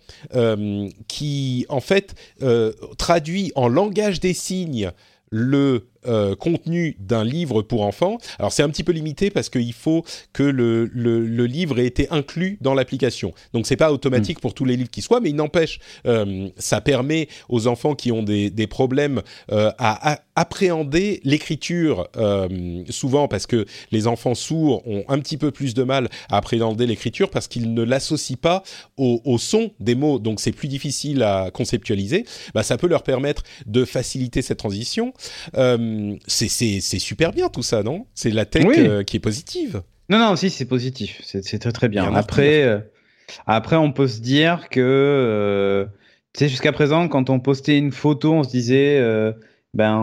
qui en fait traduit en langage des signes le euh, contenu d'un livre pour enfants. Alors c'est un petit peu limité parce qu'il faut que le, le, livre ait été inclus dans l'application. Donc c'est pas automatique mm. pour tous les livres qui soient, mais il n'empêche, euh, ça permet aux enfants qui ont des, des problèmes euh, à, appréhender l'écriture souvent parce que les enfants sourds ont un petit peu plus de mal à appréhender l'écriture parce qu'ils ne l'associent pas au, au, son des mots, donc c'est plus difficile à conceptualiser. Bah, ça peut leur permettre de faciliter cette transition. Euh, c'est super bien tout ça, non? C'est la tech euh, qui est positive. Non, non, si, c'est positif. C'est très, très bien. Après, euh, après, on peut se dire que, tu sais, jusqu'à présent, quand on postait une photo, on se disait, ben,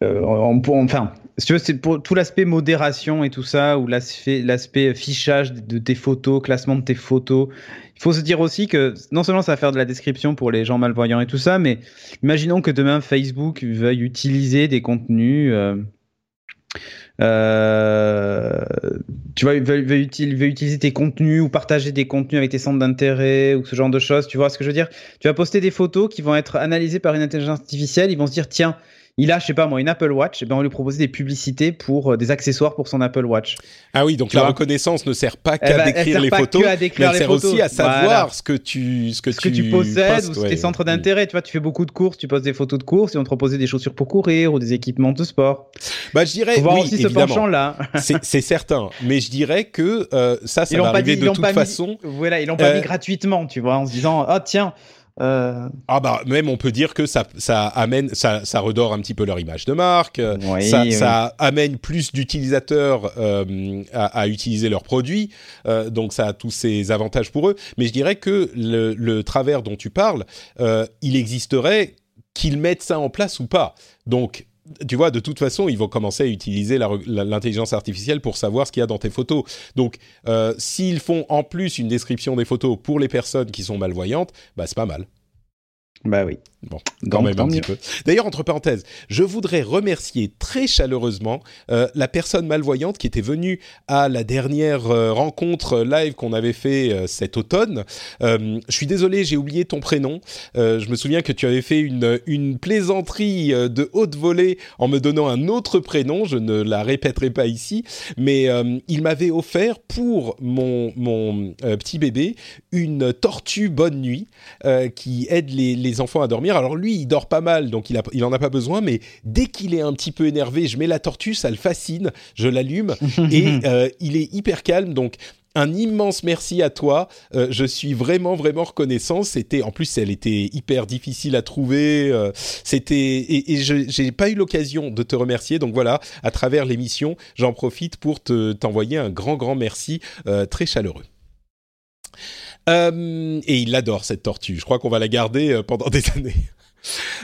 on, enfin, si tu veux, c'est pour tout l'aspect modération et tout ça, ou l'aspect fichage de tes photos, classement de tes photos. Il faut se dire aussi que non seulement ça va faire de la description pour les gens malvoyants et tout ça, mais imaginons que demain Facebook veuille utiliser des contenus. Euh, euh, tu vois, veut, utiliser tes contenus ou partager des contenus avec tes centres d'intérêt ou ce genre de choses. Tu vois ce que je veux dire? Tu vas poster des photos qui vont être analysées par une intelligence artificielle. Ils vont se dire tiens, il a, je sais pas moi, une Apple Watch, et ben on lui propose des publicités pour euh, des accessoires pour son Apple Watch. Ah oui, donc la reconnaissance ne sert pas qu'à décrire les photos, mais elle sert aussi à savoir ce que tu ce que, tu, possèdes ou tes centres d'intérêt. Tu vois, tu fais beaucoup de courses, tu poses des photos de courses et on te propose des chaussures pour courir ou des équipements de sport. Bah je dirais oui, aussi ce penchant là. C'est certain, mais je dirais que euh, ça, ça va arriver de toute façon. voilà, ils l'ont pas mis euh, gratuitement, tu vois, en se disant ah tiens euh... Ah bah même on peut dire que ça ça amène ça ça redore un petit peu leur image de marque, euh, ça, ça, amène plus d'utilisateurs euh, à, à, utiliser leurs produits, euh, donc ça a tous ses avantages pour eux. Mais je dirais que le, le travers dont tu parles, il existerait qu'ils mettent ça en place ou pas. Donc tu vois, de toute façon, ils vont commencer à utiliser l'intelligence artificielle pour savoir ce qu'il y a dans tes photos. Donc, euh, s'ils font en plus une description des photos pour les personnes qui sont malvoyantes, bah c'est pas mal. Bah oui. Bon, quand même un petit peu. D'ailleurs, entre parenthèses, je voudrais remercier très chaleureusement euh, la personne malvoyante qui était venue à la dernière euh, rencontre live qu'on avait fait euh, cet automne. je suis désolé, j'ai oublié ton prénom. je me souviens que tu avais fait une, une plaisanterie de haute volée en me donnant un autre prénom. Je ne la répéterai pas ici, mais il m'avait offert pour mon, mon petit bébé une tortue bonne nuit qui aide les, les enfants à dormir alors lui, il dort pas mal, donc il, a, il en a pas besoin, mais dès qu'il est un petit peu énervé, je mets la tortue, ça le fascine, je l'allume et euh, il est hyper calme. Donc un immense merci à toi. Euh, je suis vraiment vraiment reconnaissant. C'était en plus elle était hyper difficile à trouver. Euh, c'était et, et je j'ai pas eu l'occasion de te remercier. Donc voilà, à travers l'émission, j'en profite pour te t'envoyer un grand grand merci très chaleureux. Euh, et il adore cette tortue. Je crois qu'on va la garder euh, pendant des années.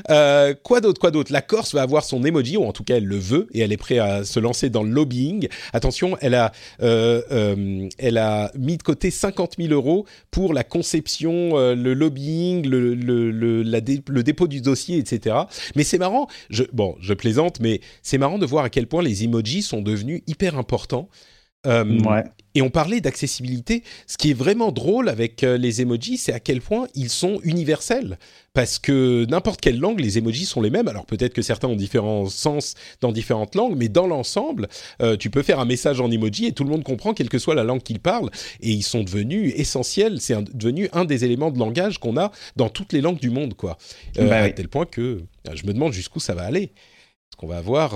Euh, quoi d'autre, quoi d'autre? La Corse va avoir son emoji, ou en tout cas elle le veut, et elle est prête à se lancer dans le lobbying. Attention, elle a, elle a mis de côté 50 000 euros pour la conception, le lobbying, le, le, dépôt du dossier, etc. Mais c'est marrant, bon, je plaisante, mais c'est marrant de voir à quel point les emojis sont devenus hyper importants. ouais et on parlait d'accessibilité. Ce qui est vraiment drôle avec euh, les emojis, c'est à quel point ils sont universels. Parce que n'importe quelle langue, les emojis sont les mêmes. Alors peut-être que certains ont différents sens dans différentes langues, mais dans l'ensemble, euh, tu peux faire un message en emoji et tout le monde comprend, quelle que soit la langue qu'il parle. Et ils sont devenus essentiels. C'est devenu un des éléments de langage qu'on a dans toutes les langues du monde, quoi. Euh, bah à tel point que je me demande jusqu'où ça va aller. Est-ce qu'on va avoir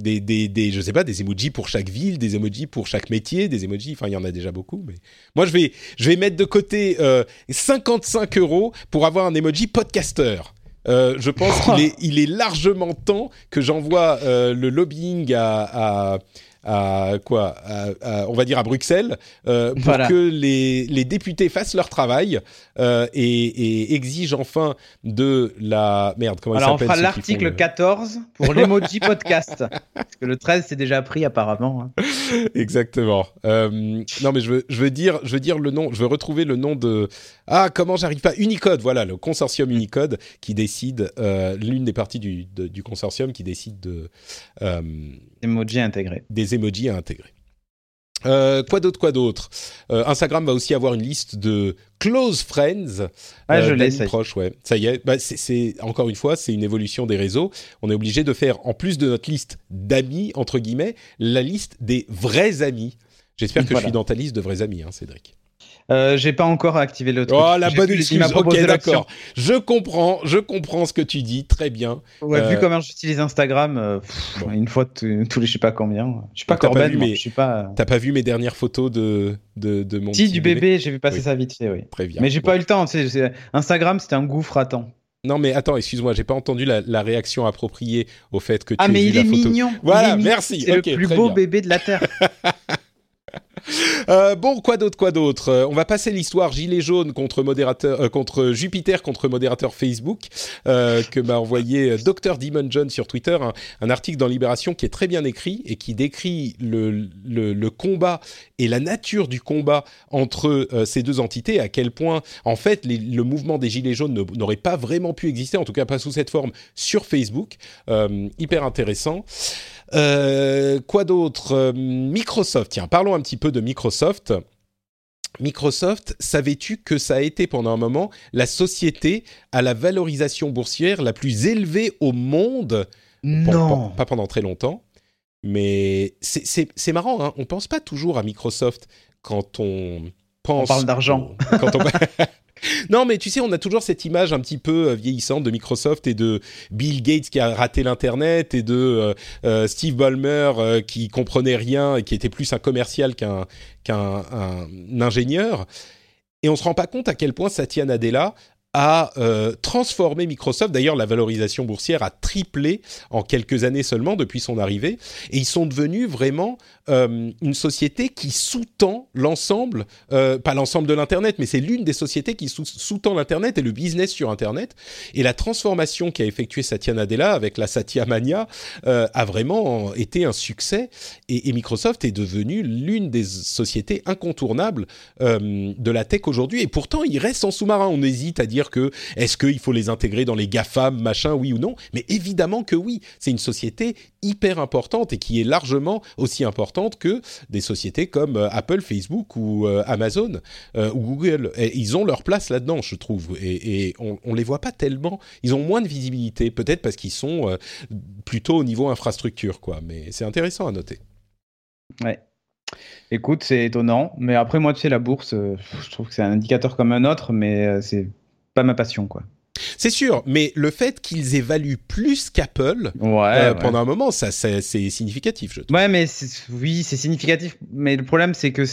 des, des, des, je sais pas, des emojis pour chaque ville, des emojis pour chaque métier, des emojis, enfin il y en a déjà beaucoup, mais moi je vais, je vais mettre de côté euh, 55 euros pour avoir un emoji podcaster. Euh, je pense qu'il est, il est largement temps que j'envoie euh, le lobbying à, à à quoi on va dire à Bruxelles euh, pour que les, les, députés fassent leur travail euh, et, et, exigent enfin de la merde comment Alors on fera l'article 14 pour l'emoji podcast parce que le 13 c'est déjà pris apparemment. Hein. Exactement. Euh, non mais je veux je veux dire je veux dire le nom je veux retrouver le nom de ah comment j'arrive pas Unicode voilà le consortium Unicode qui décide euh, l'une des parties du, du consortium qui décide de euh, emojis intégrés des emojis à intégrer. Euh, quoi d'autre, quoi d'autre? Instagram va aussi avoir une liste de close friends. Ah, je l'ai, proche, ouais. Ça y est. Bah, c'est, encore une fois, c'est une évolution des réseaux. On est obligé de faire, en plus de notre liste d'amis entre guillemets, la liste des vrais amis. J'espère que je suis dans ta liste de vrais amis, hein, Cédric. Euh, j'ai pas encore activé le truc. Oh, la bonne excuse. Ok, d'accord. Je comprends, je comprends ce que tu dis. Très bien. Ouais, vu euh, comment j'utilise Instagram, euh, une fois tous les je sais pas combien. Je suis pas Corben, mais je suis pas. T'as pas vu mes dernières photos de de, de mon. Si du bébé, j'ai vu passer ça vite fait, oui. Très bien. Mais j'ai pas eu le temps. Instagram, c'était un gouffre à temps. Non mais attends, excuse-moi, j'ai pas entendu la, réaction appropriée au fait que tu ah, mais il est mignon. Voilà, merci. C'est le plus beau bébé de la terre. Euh, bon, quoi d'autre, quoi d'autre? Euh, On va passer l'histoire gilet jaune contre modérateur, euh, contre Jupiter contre modérateur Facebook que m'a envoyé Dr Demon John sur Twitter, un, article dans Libération qui est très bien écrit et qui décrit le, le, combat et la nature du combat entre ces deux entités, à quel point en fait le mouvement des gilets jaunes n'aurait pas vraiment pu exister, en tout cas pas sous cette forme, sur Facebook. hyper intéressant. Euh, quoi d'autre euh, Microsoft, tiens, parlons un petit peu de Microsoft. Microsoft, savais-tu que ça a été pendant un moment la société à la valorisation boursière la plus élevée au monde? Non. pas pendant très longtemps. Mais c'est marrant, hein on pense pas toujours à Microsoft quand on pense. On parle d'argent. Quand on... Non, mais tu sais, on a toujours cette image un petit peu euh, vieillissante de Microsoft et de Bill Gates qui a raté l'internet et de euh, euh, Steve Ballmer qui comprenait rien et qui était plus un commercial qu'un ingénieur. Et on se rend pas compte à quel point Satya Nadella a euh, transformé Microsoft. D'ailleurs, la valorisation boursière a triplé en quelques années seulement depuis son arrivée. Et ils sont devenus vraiment euh, une société qui sous-tend l'ensemble, euh, pas l'ensemble de l'Internet, mais c'est l'une des sociétés qui sous-tend l'Internet et le business sur Internet. Et la transformation qu'a effectuée Satya Nadella avec la Satya Mania a vraiment été un succès. Et, Microsoft est devenu l'une des sociétés incontournables de la tech aujourd'hui. Et pourtant, il reste en sous-marin. On hésite à dire que est-ce qu'il faut les intégrer dans les GAFAM, machin, oui ou non? Mais évidemment que oui. C'est une société hyper importante et qui est largement aussi importante que des sociétés comme euh, Apple, Facebook ou euh, Amazon euh, ou Google. Ils ont leur place là-dedans, je trouve. Et, on, on les voit pas tellement. Ils ont moins de visibilité, peut-être parce qu'ils sont plutôt au niveau infrastructure, quoi. Mais c'est intéressant à noter. Ouais. Écoute, c'est étonnant, mais après moi, tu sais, la bourse, je trouve que c'est un indicateur comme un autre, mais c'est pas ma passion, quoi. C'est sûr, mais le fait qu'ils évaluent plus qu'Apple euh, pendant un moment, ça, c'est significatif, je trouve. Ouais, mais oui, c'est significatif. Mais le problème, c'est que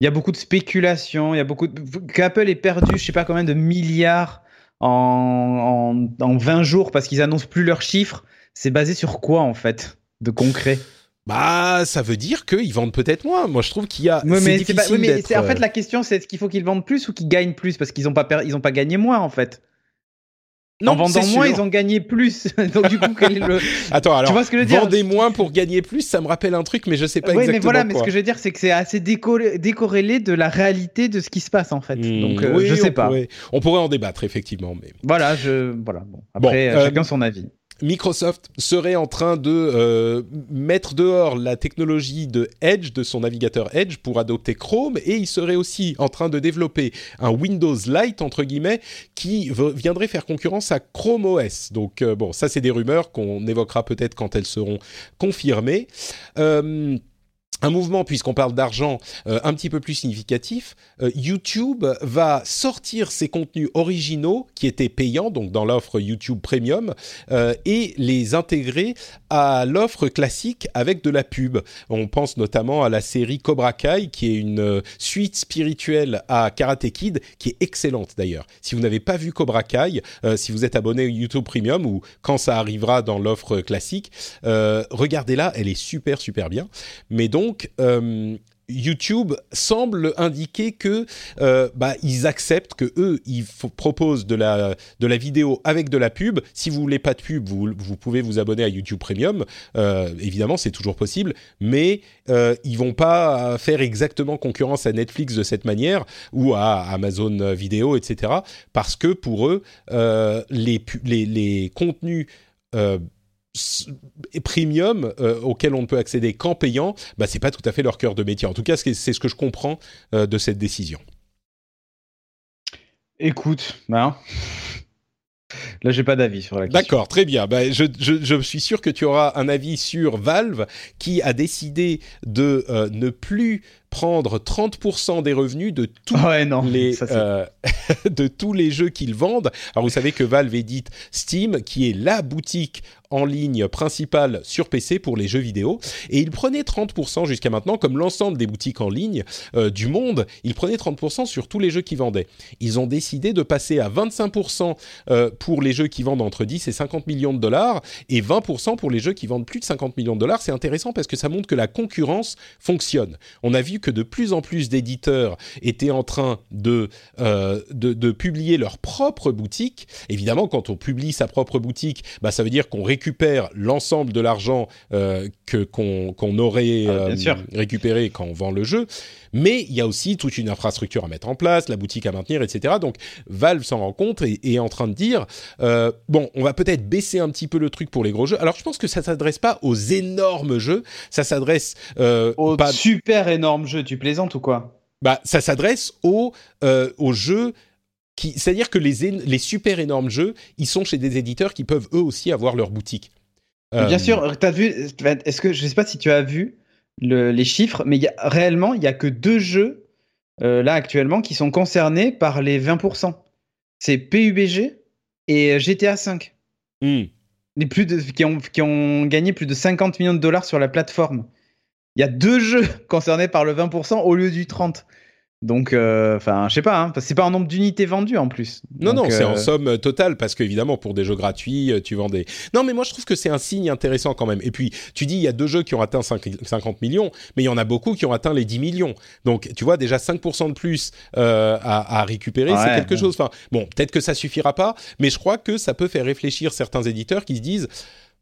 il y a beaucoup de spéculation, il y a beaucoup de... qu'Apple ait perdu, je sais pas combien de milliards en, en, en 20 jours parce qu'ils annoncent plus leurs chiffres. C'est basé sur quoi en fait de concret? Bah, ça veut dire qu'ils vendent peut-être moins. Moi, je trouve qu'il y a. Oui, mais, c'est en fait, euh, la question, c'est est-ce qu'il faut qu'ils vendent plus ou qu'ils gagnent plus? Parce qu'ils n'ont pas, ils ont pas gagné moins, en fait. Non, en vendant moins, ils ont gagné plus. Donc du coup, quel est le... Attends, alors, tu vois ce que je veux dire? vendez moins pour gagner plus, ça me rappelle un truc, mais je sais pas oui, exactement mais voilà, mais ce que je veux dire, c'est que c'est assez décorrélé de la réalité de ce qui se passe en fait. Hmm, Donc euh, je sais on pas. Pourrait, on pourrait en débattre effectivement, mais voilà, je voilà. Bon, après, euh, chacun son avis. Microsoft serait en train de euh, mettre dehors la technologie de Edge, de son navigateur Edge, pour adopter Chrome, et il serait aussi en train de développer un Windows Lite, entre guillemets, qui viendrait faire concurrence à Chrome OS. Donc euh, bon, ça c'est des rumeurs qu'on évoquera peut-être quand elles seront confirmées. Euh, un mouvement, puisqu'on parle d'argent, euh, un petit peu plus significatif. Euh, YouTube va sortir ses contenus originaux qui étaient payants, donc dans l'offre YouTube Premium, euh, et les intégrer à l'offre classique avec de la pub. On pense notamment à la série Cobra Kai, qui est une suite spirituelle à Karate Kid, qui est excellente d'ailleurs. Si vous n'avez pas vu Cobra Kai, si vous êtes abonné YouTube Premium ou quand ça arrivera dans l'offre classique, regardez-la, elle est super super bien. Donc, euh, YouTube semble indiquer que euh, bah, acceptent que eux ils proposent de la vidéo avec de la pub. Si vous voulez pas de pub, vous, pouvez vous abonner à YouTube Premium. Euh, évidemment, c'est toujours possible, mais euh, ils vont pas faire exactement concurrence à Netflix de cette manière ou à Amazon Vidéo, etc. Parce que pour eux, les contenus premium euh, auquel on ne peut accéder qu'en payant, bah, c'est pas tout à fait leur cœur de métier. En tout cas, c'est ce que je comprends euh, de cette décision. Écoute, ben, Là, j'ai pas d'avis sur la question. D'accord, très bien. Ben, je, je, suis sûr que tu auras un avis sur Valve qui a décidé de euh, ne plus prendre 30% des revenus de tous les euh, de tous les jeux qu'ils vendent. Alors vous savez que Valve édite Steam, qui est la boutique en ligne principale sur PC pour les jeux vidéo, et ils prenaient 30% jusqu'à maintenant, comme l'ensemble des boutiques en ligne euh, du monde, ils prenaient 30% sur tous les jeux qu'ils vendaient. Ils ont décidé de passer à 25% euh, pour les jeux qui vendent entre 10 et 50 millions de dollars, et 20% pour les jeux qui vendent plus de 50 millions de dollars. C'est intéressant parce que ça montre que la concurrence fonctionne. On a vu que de plus en plus d'éditeurs étaient en train de, euh, de, publier leur propre boutique. Évidemment, quand on publie sa propre boutique, bah, ça veut dire qu'on récupère l'ensemble de l'argent euh, que qu'on aurait ah, euh, récupéré quand on vend le jeu. Mais il y a aussi toute une infrastructure à mettre en place, la boutique à maintenir, etc. Donc Valve s'en rend compte et, est en train de dire bon, on va peut-être baisser un petit peu le truc pour les gros jeux. Alors je pense que ça s'adresse pas aux énormes jeux, ça s'adresse aux super énormes jeux tu plaisantes ou quoi Bah, ça s'adresse aux, euh, aux jeux qui, c'est-à-dire que les, les super énormes jeux, ils sont chez des éditeurs qui peuvent eux aussi avoir leur boutique. Bien euh, sûr, as vu Est-ce que je sais pas si tu as vu les chiffres, mais y a, réellement, il y a que deux jeux euh, là actuellement qui sont concernés par les 20%. C'est PUBG et GTA 5. Hmm. Les plus de, qui, ont, qui ont gagné plus de 50 millions de dollars sur la plateforme il y a deux jeux concernés par le 20% au lieu du 30%. Donc, euh, enfin, je sais pas, hein, c'est pas un nombre d'unités vendues en plus. Non, non, c'est en euh, somme totale parce qu'évidemment, pour des jeux gratuits, euh, tu vends des. Non, mais moi, je trouve que c'est un signe intéressant quand même. Et puis, tu dis, il y a deux jeux qui ont atteint 50 millions, mais il y en a beaucoup qui ont atteint les 10 millions. Donc, tu vois, déjà 5% de plus à, récupérer, c'est quelque chose. Enfin, bon, peut-être que ça suffira pas, mais je crois que ça peut faire réfléchir certains éditeurs qui se disent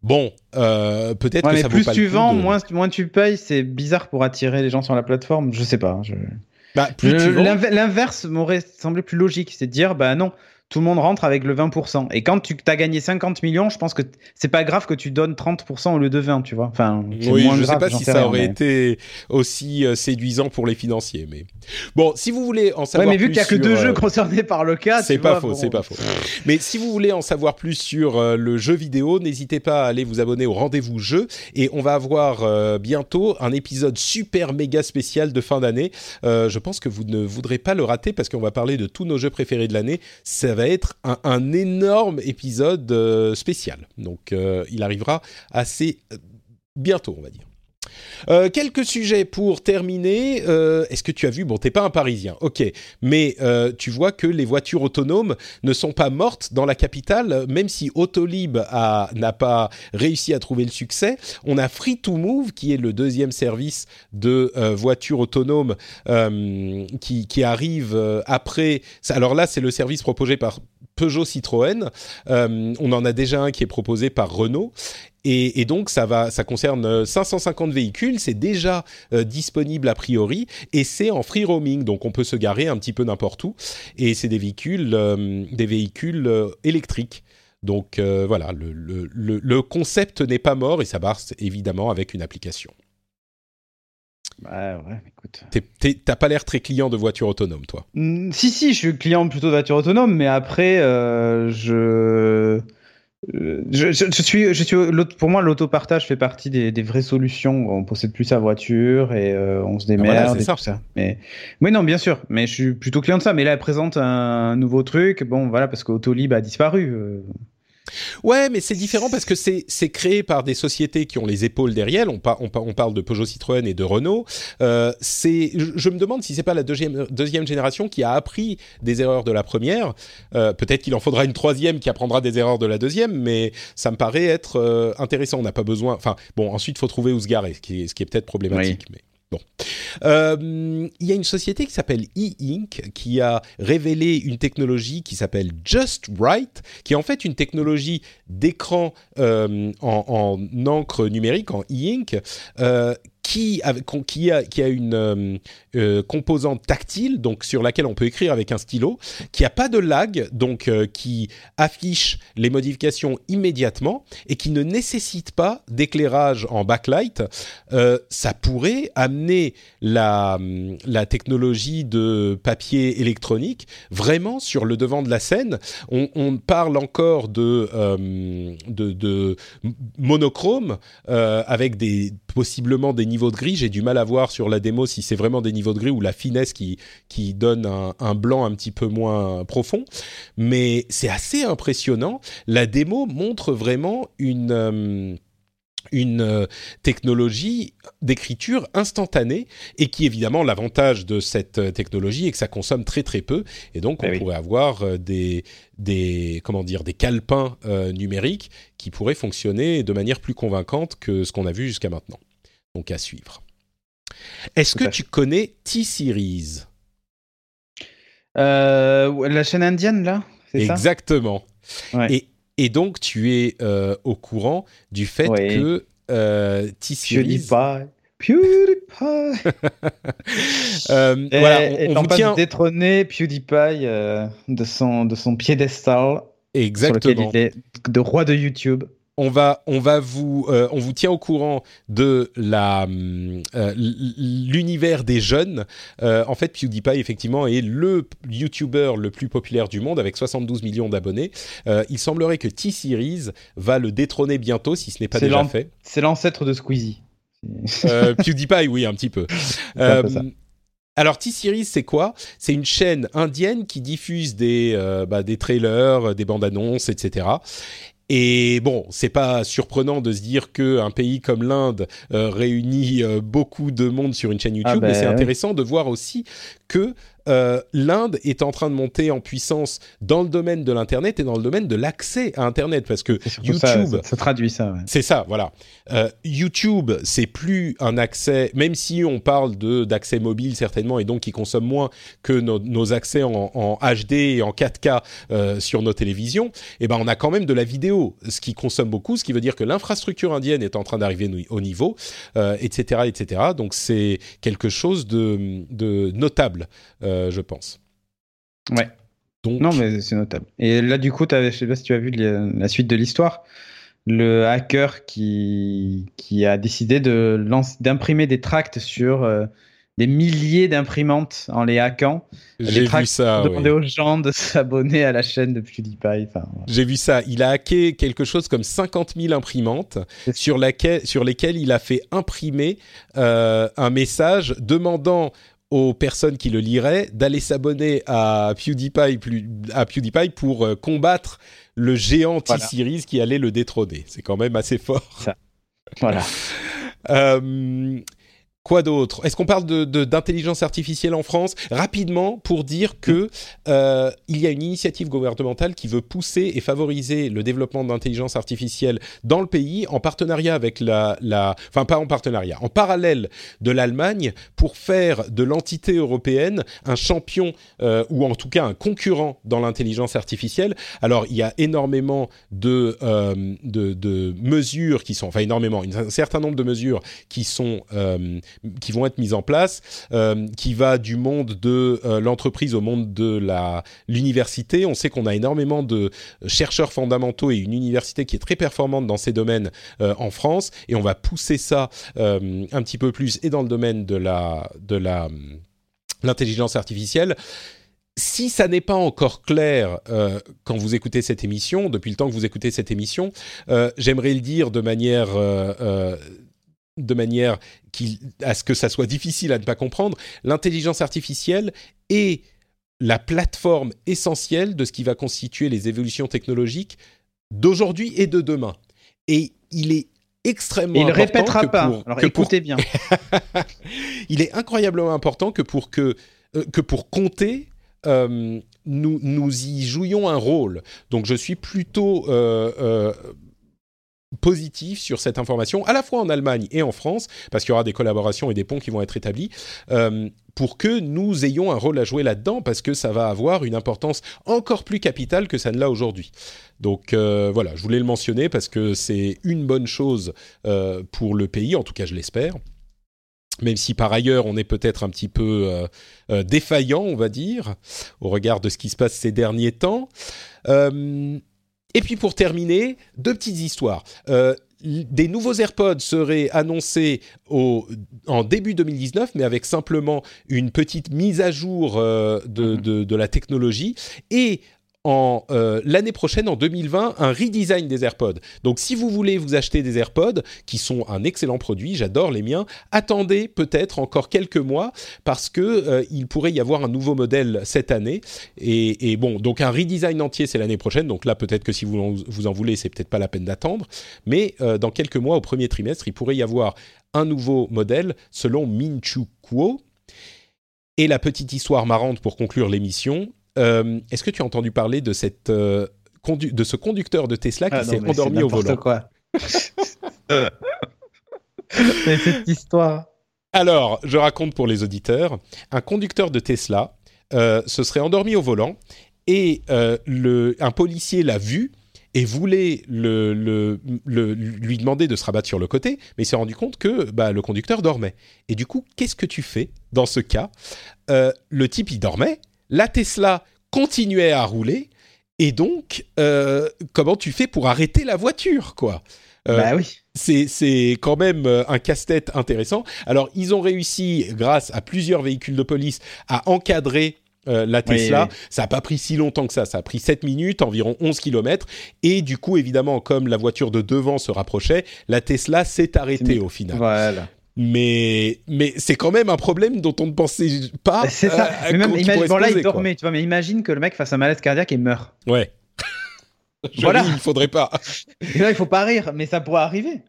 Bon, euh, peut-être que ça plus vaut pas tu le vends, moins, moins tu payes. C'est bizarre pour attirer les gens sur la plateforme. Je sais pas. Je... Bah, L'inverse m'aurait semblé plus logique, c'est de dire bah non, tout le monde rentre avec le 20%. Et quand tu as gagné 50 millions, je pense que c'est pas grave que tu donnes 30% au lieu de 20, tu vois. Enfin, oui, moins je sais pas si ça aurait été aussi euh, séduisant pour les financiers, mais bon, si vous voulez en savoir ouais, mais vu qu'il y a que deux jeux concernés par le cas, c'est pas faux, c'est pas faux. mais si vous voulez en savoir plus sur euh, le jeu vidéo, n'hésitez pas à aller vous abonner au rendez-vous jeu et on va avoir euh, bientôt un épisode super méga spécial de fin d'année. je pense que vous ne voudrez pas le rater parce qu'on va parler de tous nos jeux préférés de l'année. Ça être un, énorme épisode euh, spécial. Donc euh, il arrivera assez euh, bientôt, on va dire. Quelques sujets pour terminer. Est-ce que tu as vu Bon, t'es pas un Parisien, ok, mais tu vois que les voitures autonomes ne sont pas mortes dans la capitale, même si Autolib n'a pas réussi à trouver le succès. On a Free2Move, qui est le deuxième service de voitures autonomes qui, arrive après. Alors là, c'est le service proposé par Peugeot Citroën. Euh, on en a déjà un qui est proposé par Renault. Et, donc ça va, ça concerne 550 véhicules, c'est déjà euh, disponible a priori et c'est en free roaming, donc on peut se garer un petit peu n'importe où. Et c'est des véhicules, euh, des véhicules électriques. Donc voilà, le, le, le concept n'est pas mort et ça marche évidemment avec une application. Bah ouais, écoute. T'as pas l'air très client de voiture autonome, toi mmh, Si, si, je suis client plutôt de voiture autonome, mais après, euh, je... Je, je, suis, je suis, pour moi, l'autopartage fait partie des, des, vraies solutions. On possède plus sa voiture et euh, on se ah, démerde et ça. tout ça. Mais, oui, non, bien sûr. Mais je suis plutôt client de ça. Mais là, elle présente un nouveau truc. Bon, voilà, parce qu'Autolib a disparu. Ouais, mais c'est différent parce que c'est créé par des sociétés qui ont les épaules derrière. On, on, parle de Peugeot Citroën et de Renault. Euh, je, je, me demande si c'est pas la deuxième, deuxième génération qui a appris des erreurs de la première. Euh, peut-être qu'il en faudra une troisième qui apprendra des erreurs de la deuxième, mais ça me paraît être euh, intéressant. On n'a pas besoin. Enfin, bon, ensuite, il faut trouver où se garer, ce qui est, est peut-être problématique. Mais... Bon. Euh, il y a une société qui s'appelle E-Ink qui a révélé une technologie qui s'appelle Just Right, qui est en fait une technologie d'écran euh, en, en, encre numérique, en E-Ink, euh, qui, a, une euh, euh, composante tactile, donc sur laquelle on peut écrire avec un stylo, qui a pas de lag, donc euh, qui affiche les modifications immédiatement et qui ne nécessite pas d'éclairage en backlight. ça pourrait amener la, technologie de papier électronique vraiment sur le devant de la scène. On, parle encore de, monochrome avec des possiblement des niveaux de gris. J'ai du mal à voir sur la démo si c'est vraiment des niveaux de gris ou la finesse qui, qui donne un, blanc un petit peu moins profond. Mais c'est assez impressionnant. La démo montre vraiment une... Euh, une euh, technologie d'écriture instantanée et qui évidemment l'avantage de cette euh, technologie est que ça consomme très très peu et donc on eh pourrait avoir des des comment dire des calepins numériques qui pourraient fonctionner de manière plus convaincante que ce qu'on a vu jusqu'à maintenant donc à suivre. Est-ce que tu connais T-Series? Euh, La chaîne indienne, là Exactement. Et, et, donc, tu es euh, au courant du fait que euh, T-Series... PewDiePie. PewDiePie. euh, voilà, on, on vous tient... détrôner PewDiePie de, son, de son piédestal. Exactement. Sur lequel il est de roi de YouTube on va, on va vous, euh, on vous tient au courant de la euh, l'univers des jeunes. Euh, en fait, PewDiePie effectivement est le YouTuber le plus populaire du monde avec 72 millions d'abonnés. il semblerait que T-Series va le détrôner bientôt, si ce n'est pas déjà fait. C'est l'ancêtre de Squeezie. PewDiePie, oui, un petit peu. Alors T-Series, c'est quoi? C'est une chaîne indienne qui diffuse des, bah, des trailers, des bandes annonces, etc. Et bon, c'est pas surprenant de se dire que un pays comme l'Inde euh, réunit euh, beaucoup de monde sur une chaîne ah YouTube, mais c'est ben intéressant de voir aussi que euh, l'Inde est en train de monter en puissance dans le domaine de l'internet et dans le domaine de l'accès à internet parce que YouTube ça, traduit ça c'est ça voilà. Euh, YouTube c'est plus un accès même si on parle de d'accès mobile certainement et donc qui consomme moins que nos, accès en, HD et en 4K euh, sur nos télévisions et eh ben on a quand même de la vidéo ce qui consomme beaucoup ce qui veut dire que l'infrastructure indienne est en train d'arriver au niveau etc etc donc c'est quelque chose de, de notable euh, je pense. Ouais. Donc... Non, mais c'est notable. Et là, du coup, je sais pas si tu as vu la suite de l'histoire. Le hacker qui, qui a décidé d'imprimer des tracts sur euh, des milliers d'imprimantes en les hackant. J'ai vu ça. Demander aux gens de s'abonner à la chaîne de PewDiePie. J'ai vu ça. Il a hacké quelque chose comme 50 000 imprimantes sur, laquelle, sur lesquelles il a fait imprimer euh, un message demandant aux personnes qui le liraient d'aller s'abonner à PewDiePie, à PewDiePie pour euh, combattre le géant T-Series qui allait le détrôner. C'est quand même assez fort. Voilà. euh, Quoi d'autre? Est-ce qu'on parle d'intelligence artificielle en France? Rapidement, pour dire que euh, il y a une initiative gouvernementale qui veut pousser et favoriser le développement d'intelligence artificielle dans le pays, en partenariat avec la, enfin pas en partenariat, en parallèle de l'Allemagne, pour faire de l'entité européenne un champion euh, ou en tout cas un concurrent dans l'intelligence artificielle. Alors il y a énormément de, euh, mesures qui sont, enfin énormément, un certain nombre de mesures qui sont qui vont être mises en place, qui va du monde de l'entreprise au monde de l'université. On sait qu'on a énormément de chercheurs fondamentaux et une université qui est très performante dans ces domaines en France, et on va pousser ça un petit peu plus et dans le domaine de la de la l'intelligence artificielle si ça n'est pas encore clair euh, quand vous écoutez cette émission, depuis le temps que vous écoutez cette émission, euh, j'aimerais le dire de manière, euh, de manière à ce que ça soit difficile à ne pas comprendre. L'intelligence artificielle est la plateforme essentielle de ce qui va constituer les évolutions technologiques d'aujourd'hui et de demain. Et il est extrêmement il important. Il répétera pas. Alors écoutez bien. il est incroyablement important que pour que que pour compter euh, nous, nous y jouions un rôle. Donc je suis plutôt euh, euh, positif sur cette information, à la fois en Allemagne et en France, parce qu'il y aura des collaborations et des ponts qui vont être établis, pour que nous ayons un rôle à jouer là-dedans, parce que ça va avoir une importance encore plus capitale que ça ne l'a aujourd'hui. Donc voilà, je voulais le mentionner parce que c'est une bonne chose pour le pays, en tout cas je l'espère même si par ailleurs on est peut-être un petit peu euh, euh, défaillant, on va dire, au regard de ce qui se passe ces derniers temps. Euh, et puis pour terminer, deux petites histoires. des nouveaux AirPods seraient annoncés au, en début 2019, mais avec simplement une petite mise à jour de, mm-hmm. de, de, la technologie. Et en euh, l'année prochaine, en 2020, un redesign des AirPods. Donc, si vous voulez vous acheter des AirPods, qui sont un excellent produit, j'adore les miens, attendez peut-être encore quelques mois parce que euh, il pourrait y avoir un nouveau modèle cette année. Et, bon, donc un redesign entier, c'est l'année prochaine. Donc là, peut-être que si vous en, voulez, c'est peut-être pas la peine d'attendre. Mais euh, dans quelques mois, au premier trimestre, il pourrait y avoir un nouveau modèle selon Minchu Kuo. Et la petite histoire marrante pour conclure l'émission, euh, est-ce que tu as entendu parler de, cette, euh, de ce conducteur de Tesla qui ah s'est endormi au volant? quoi. cette histoire. Alors, je raconte pour les auditeurs. Un conducteur de Tesla euh, se serait endormi au volant et le, un policier l'a vu et voulait le, le, lui demander de se rabattre sur le côté, mais il s'est rendu compte que bah, le conducteur dormait. Et du coup, qu'est-ce que tu fais dans ce cas? Le type, il dormait, la Tesla continuait à rouler. Et donc, euh, comment tu fais pour arrêter la voiture, quoi? Euh, bah oui. C'est quand même euh, un casse-tête intéressant. Alors, ils ont réussi, grâce à plusieurs véhicules de police, à encadrer la Tesla. Ça n'a pas pris si longtemps que ça. Ça a pris 7 minutes, environ 11 km. Et du coup, évidemment, comme la voiture de devant se rapprochait, la Tesla s'est arrêtée au final. Voilà mais mais c'est quand même un problème dont on ne pensait pas. C'est ça. Euh, mais même, imagine, bon là il dormait, tu vois, mais imagine que le mec fasse un malaise cardiaque et meurt. Ouais. voilà. il faudrait pas. Et là, il faut pas rire, mais ça pourrait arriver.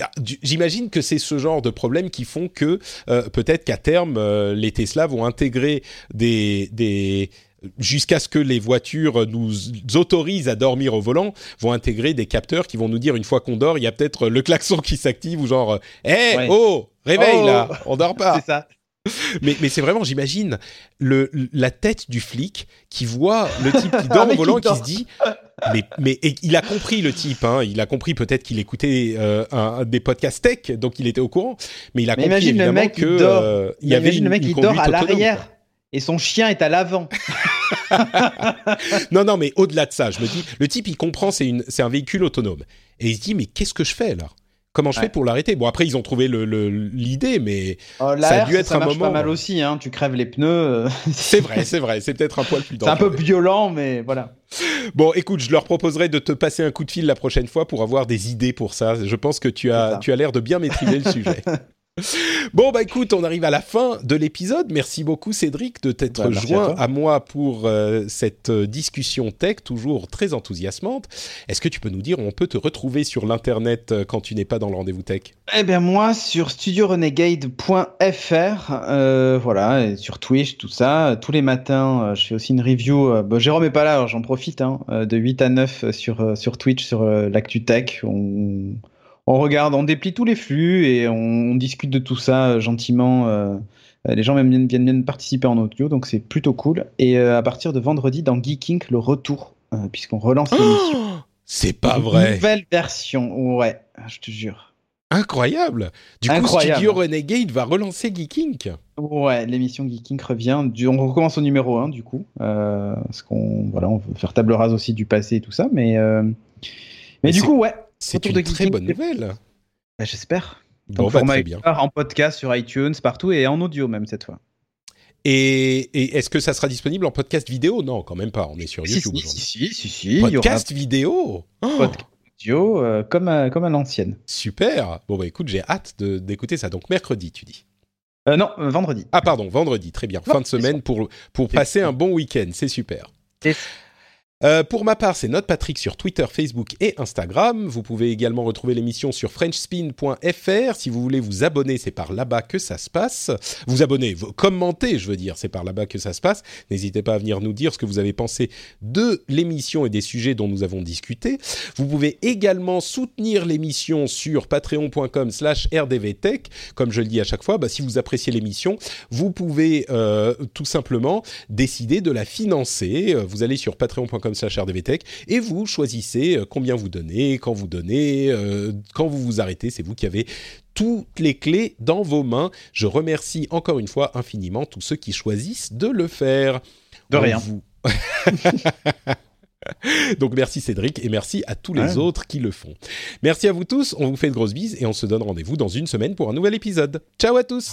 Ah, j'imagine que c'est ce genre de problème qui font que euh, peut-être qu'à terme, euh, les Tesla vont intégrer des, des, jusqu'à ce que les voitures nous autorisent à dormir au volant, vont intégrer des capteurs qui vont nous dire une fois qu'on dort, il y a peut-être le klaxon qui s'active ou genre, hé, oh, réveille oh. là, on dort pas. c'est ça. Mais, mais c'est vraiment, j'imagine, le, la tête du flic qui voit le type qui dort au volant et qui se dit, mais, mais il a compris le type, hein, il a compris peut-être qu'il écoutait euh, un, des podcasts tech, donc il était au courant, mais il a compris évidemment le mec que euh, il y avait une, le mec qui dort à l'arrière et son chien est à l'avant. non, non, mais au-delà de ça, je me dis, le type, il comprend, c'est un véhicule autonome. Et il se dit, mais qu'est-ce que je fais là Comment je fais pour l'arrêter? Bon, après, ils ont trouvé l'idée, mais oh, ça a dû être ça un marche moment. pas mal aussi, hein. tu crèves les pneus. Euh. c'est vrai, c'est vrai, c'est peut-être un poil plus dangereux. C'est un peu violent, mais voilà. Bon, écoute, je leur proposerai de te passer un coup de fil la prochaine fois pour avoir des idées pour ça. Je pense que tu as, tu as l'air de bien maîtriser le sujet. Bon, bah écoute, on arrive à la fin de l'épisode. Merci beaucoup, Cédric, de t'être bah, joint à, moi pour euh, cette euh, discussion tech, toujours très enthousiasmante. Est-ce que tu peux nous dire où on peut te retrouver sur l'Internet euh, quand tu n'es pas dans le rendez-vous tech? Eh bien, moi, sur studiorenegade.fr, voilà, et sur Twitch, tout ça. Tous les matins, je fais aussi une review. Jérôme n'est pas là, j'en profite, hein, de 8 à 9 sur, sur Twitch, sur l'actu tech. On on regarde, on déplie tous les flux et on, discute de tout ça euh, gentiment. Euh, les gens viennent, viennent, participer en audio, donc c'est plutôt cool. Et euh, à partir de vendredi, dans Geeking, le retour, puisqu'on relance l'émission. C'est pas vrai. Nouvelle version, ouais, je te jure. Incroyable Du coup. Studio Renegade va relancer Geeking. Ouais, l'émission Geeking revient. Du- On recommence au numéro 1 du coup. Euh, parce qu'on voilà, on veut faire table rase aussi du passé et tout ça. Mais, euh, mais, Mais du coup, ouais. C'est une de très bonne nouvelle. Bah, J'espère. Bon, bah, très bien. En podcast sur iTunes, partout et en audio même cette fois. Et, et est-ce que ça sera disponible en podcast vidéo? Non, quand même pas. On est sur Si, YouTube si, aujourd'hui. si, si, si, aura Podcast vidéo? Oh, podcast audio euh, comme, à, comme à l'ancienne. Super Bon, bah écoute, j'ai hâte de- d'écouter ça. Donc, mercredi, tu dis? Euh, non, vendredi. Ah, pardon, vendredi, très bien. Non, fin de semaine pour, pour passer ça. un bon week-end, c'est super. C'est- Euh, pour ma part, c'est Note Patrick sur Twitter, Facebook et Instagram. Vous pouvez également retrouver l'émission sur FrenchSpin.fr. Si vous voulez vous abonner, c'est par là-bas que ça se passe. Vous abonner, vous commentez, je veux dire, c'est par là-bas que ça se passe. N'hésitez pas à venir nous dire ce que vous avez pensé de l'émission et des sujets dont nous avons discuté. Vous pouvez également soutenir l'émission sur patreon.com slash rdvtech. Comme je le dis à chaque fois, bah, si vous appréciez l'émission, vous pouvez euh, tout simplement décider de la financer. Vous allez sur patreon.com slash rdvtech et vous choisissez euh, combien vous donnez, quand vous donnez, euh, quand vous vous arrêtez. C'est vous qui avez toutes les clés dans vos mains. Je remercie encore une fois infiniment tous ceux qui choisissent de le faire. De rien. vous- Donc merci Cédric et merci à tous les Ouais. autres qui le font. Merci à vous tous, on vous fait de grosses bises et on se donne rendez-vous dans une semaine pour un nouvel épisode. Ciao à tous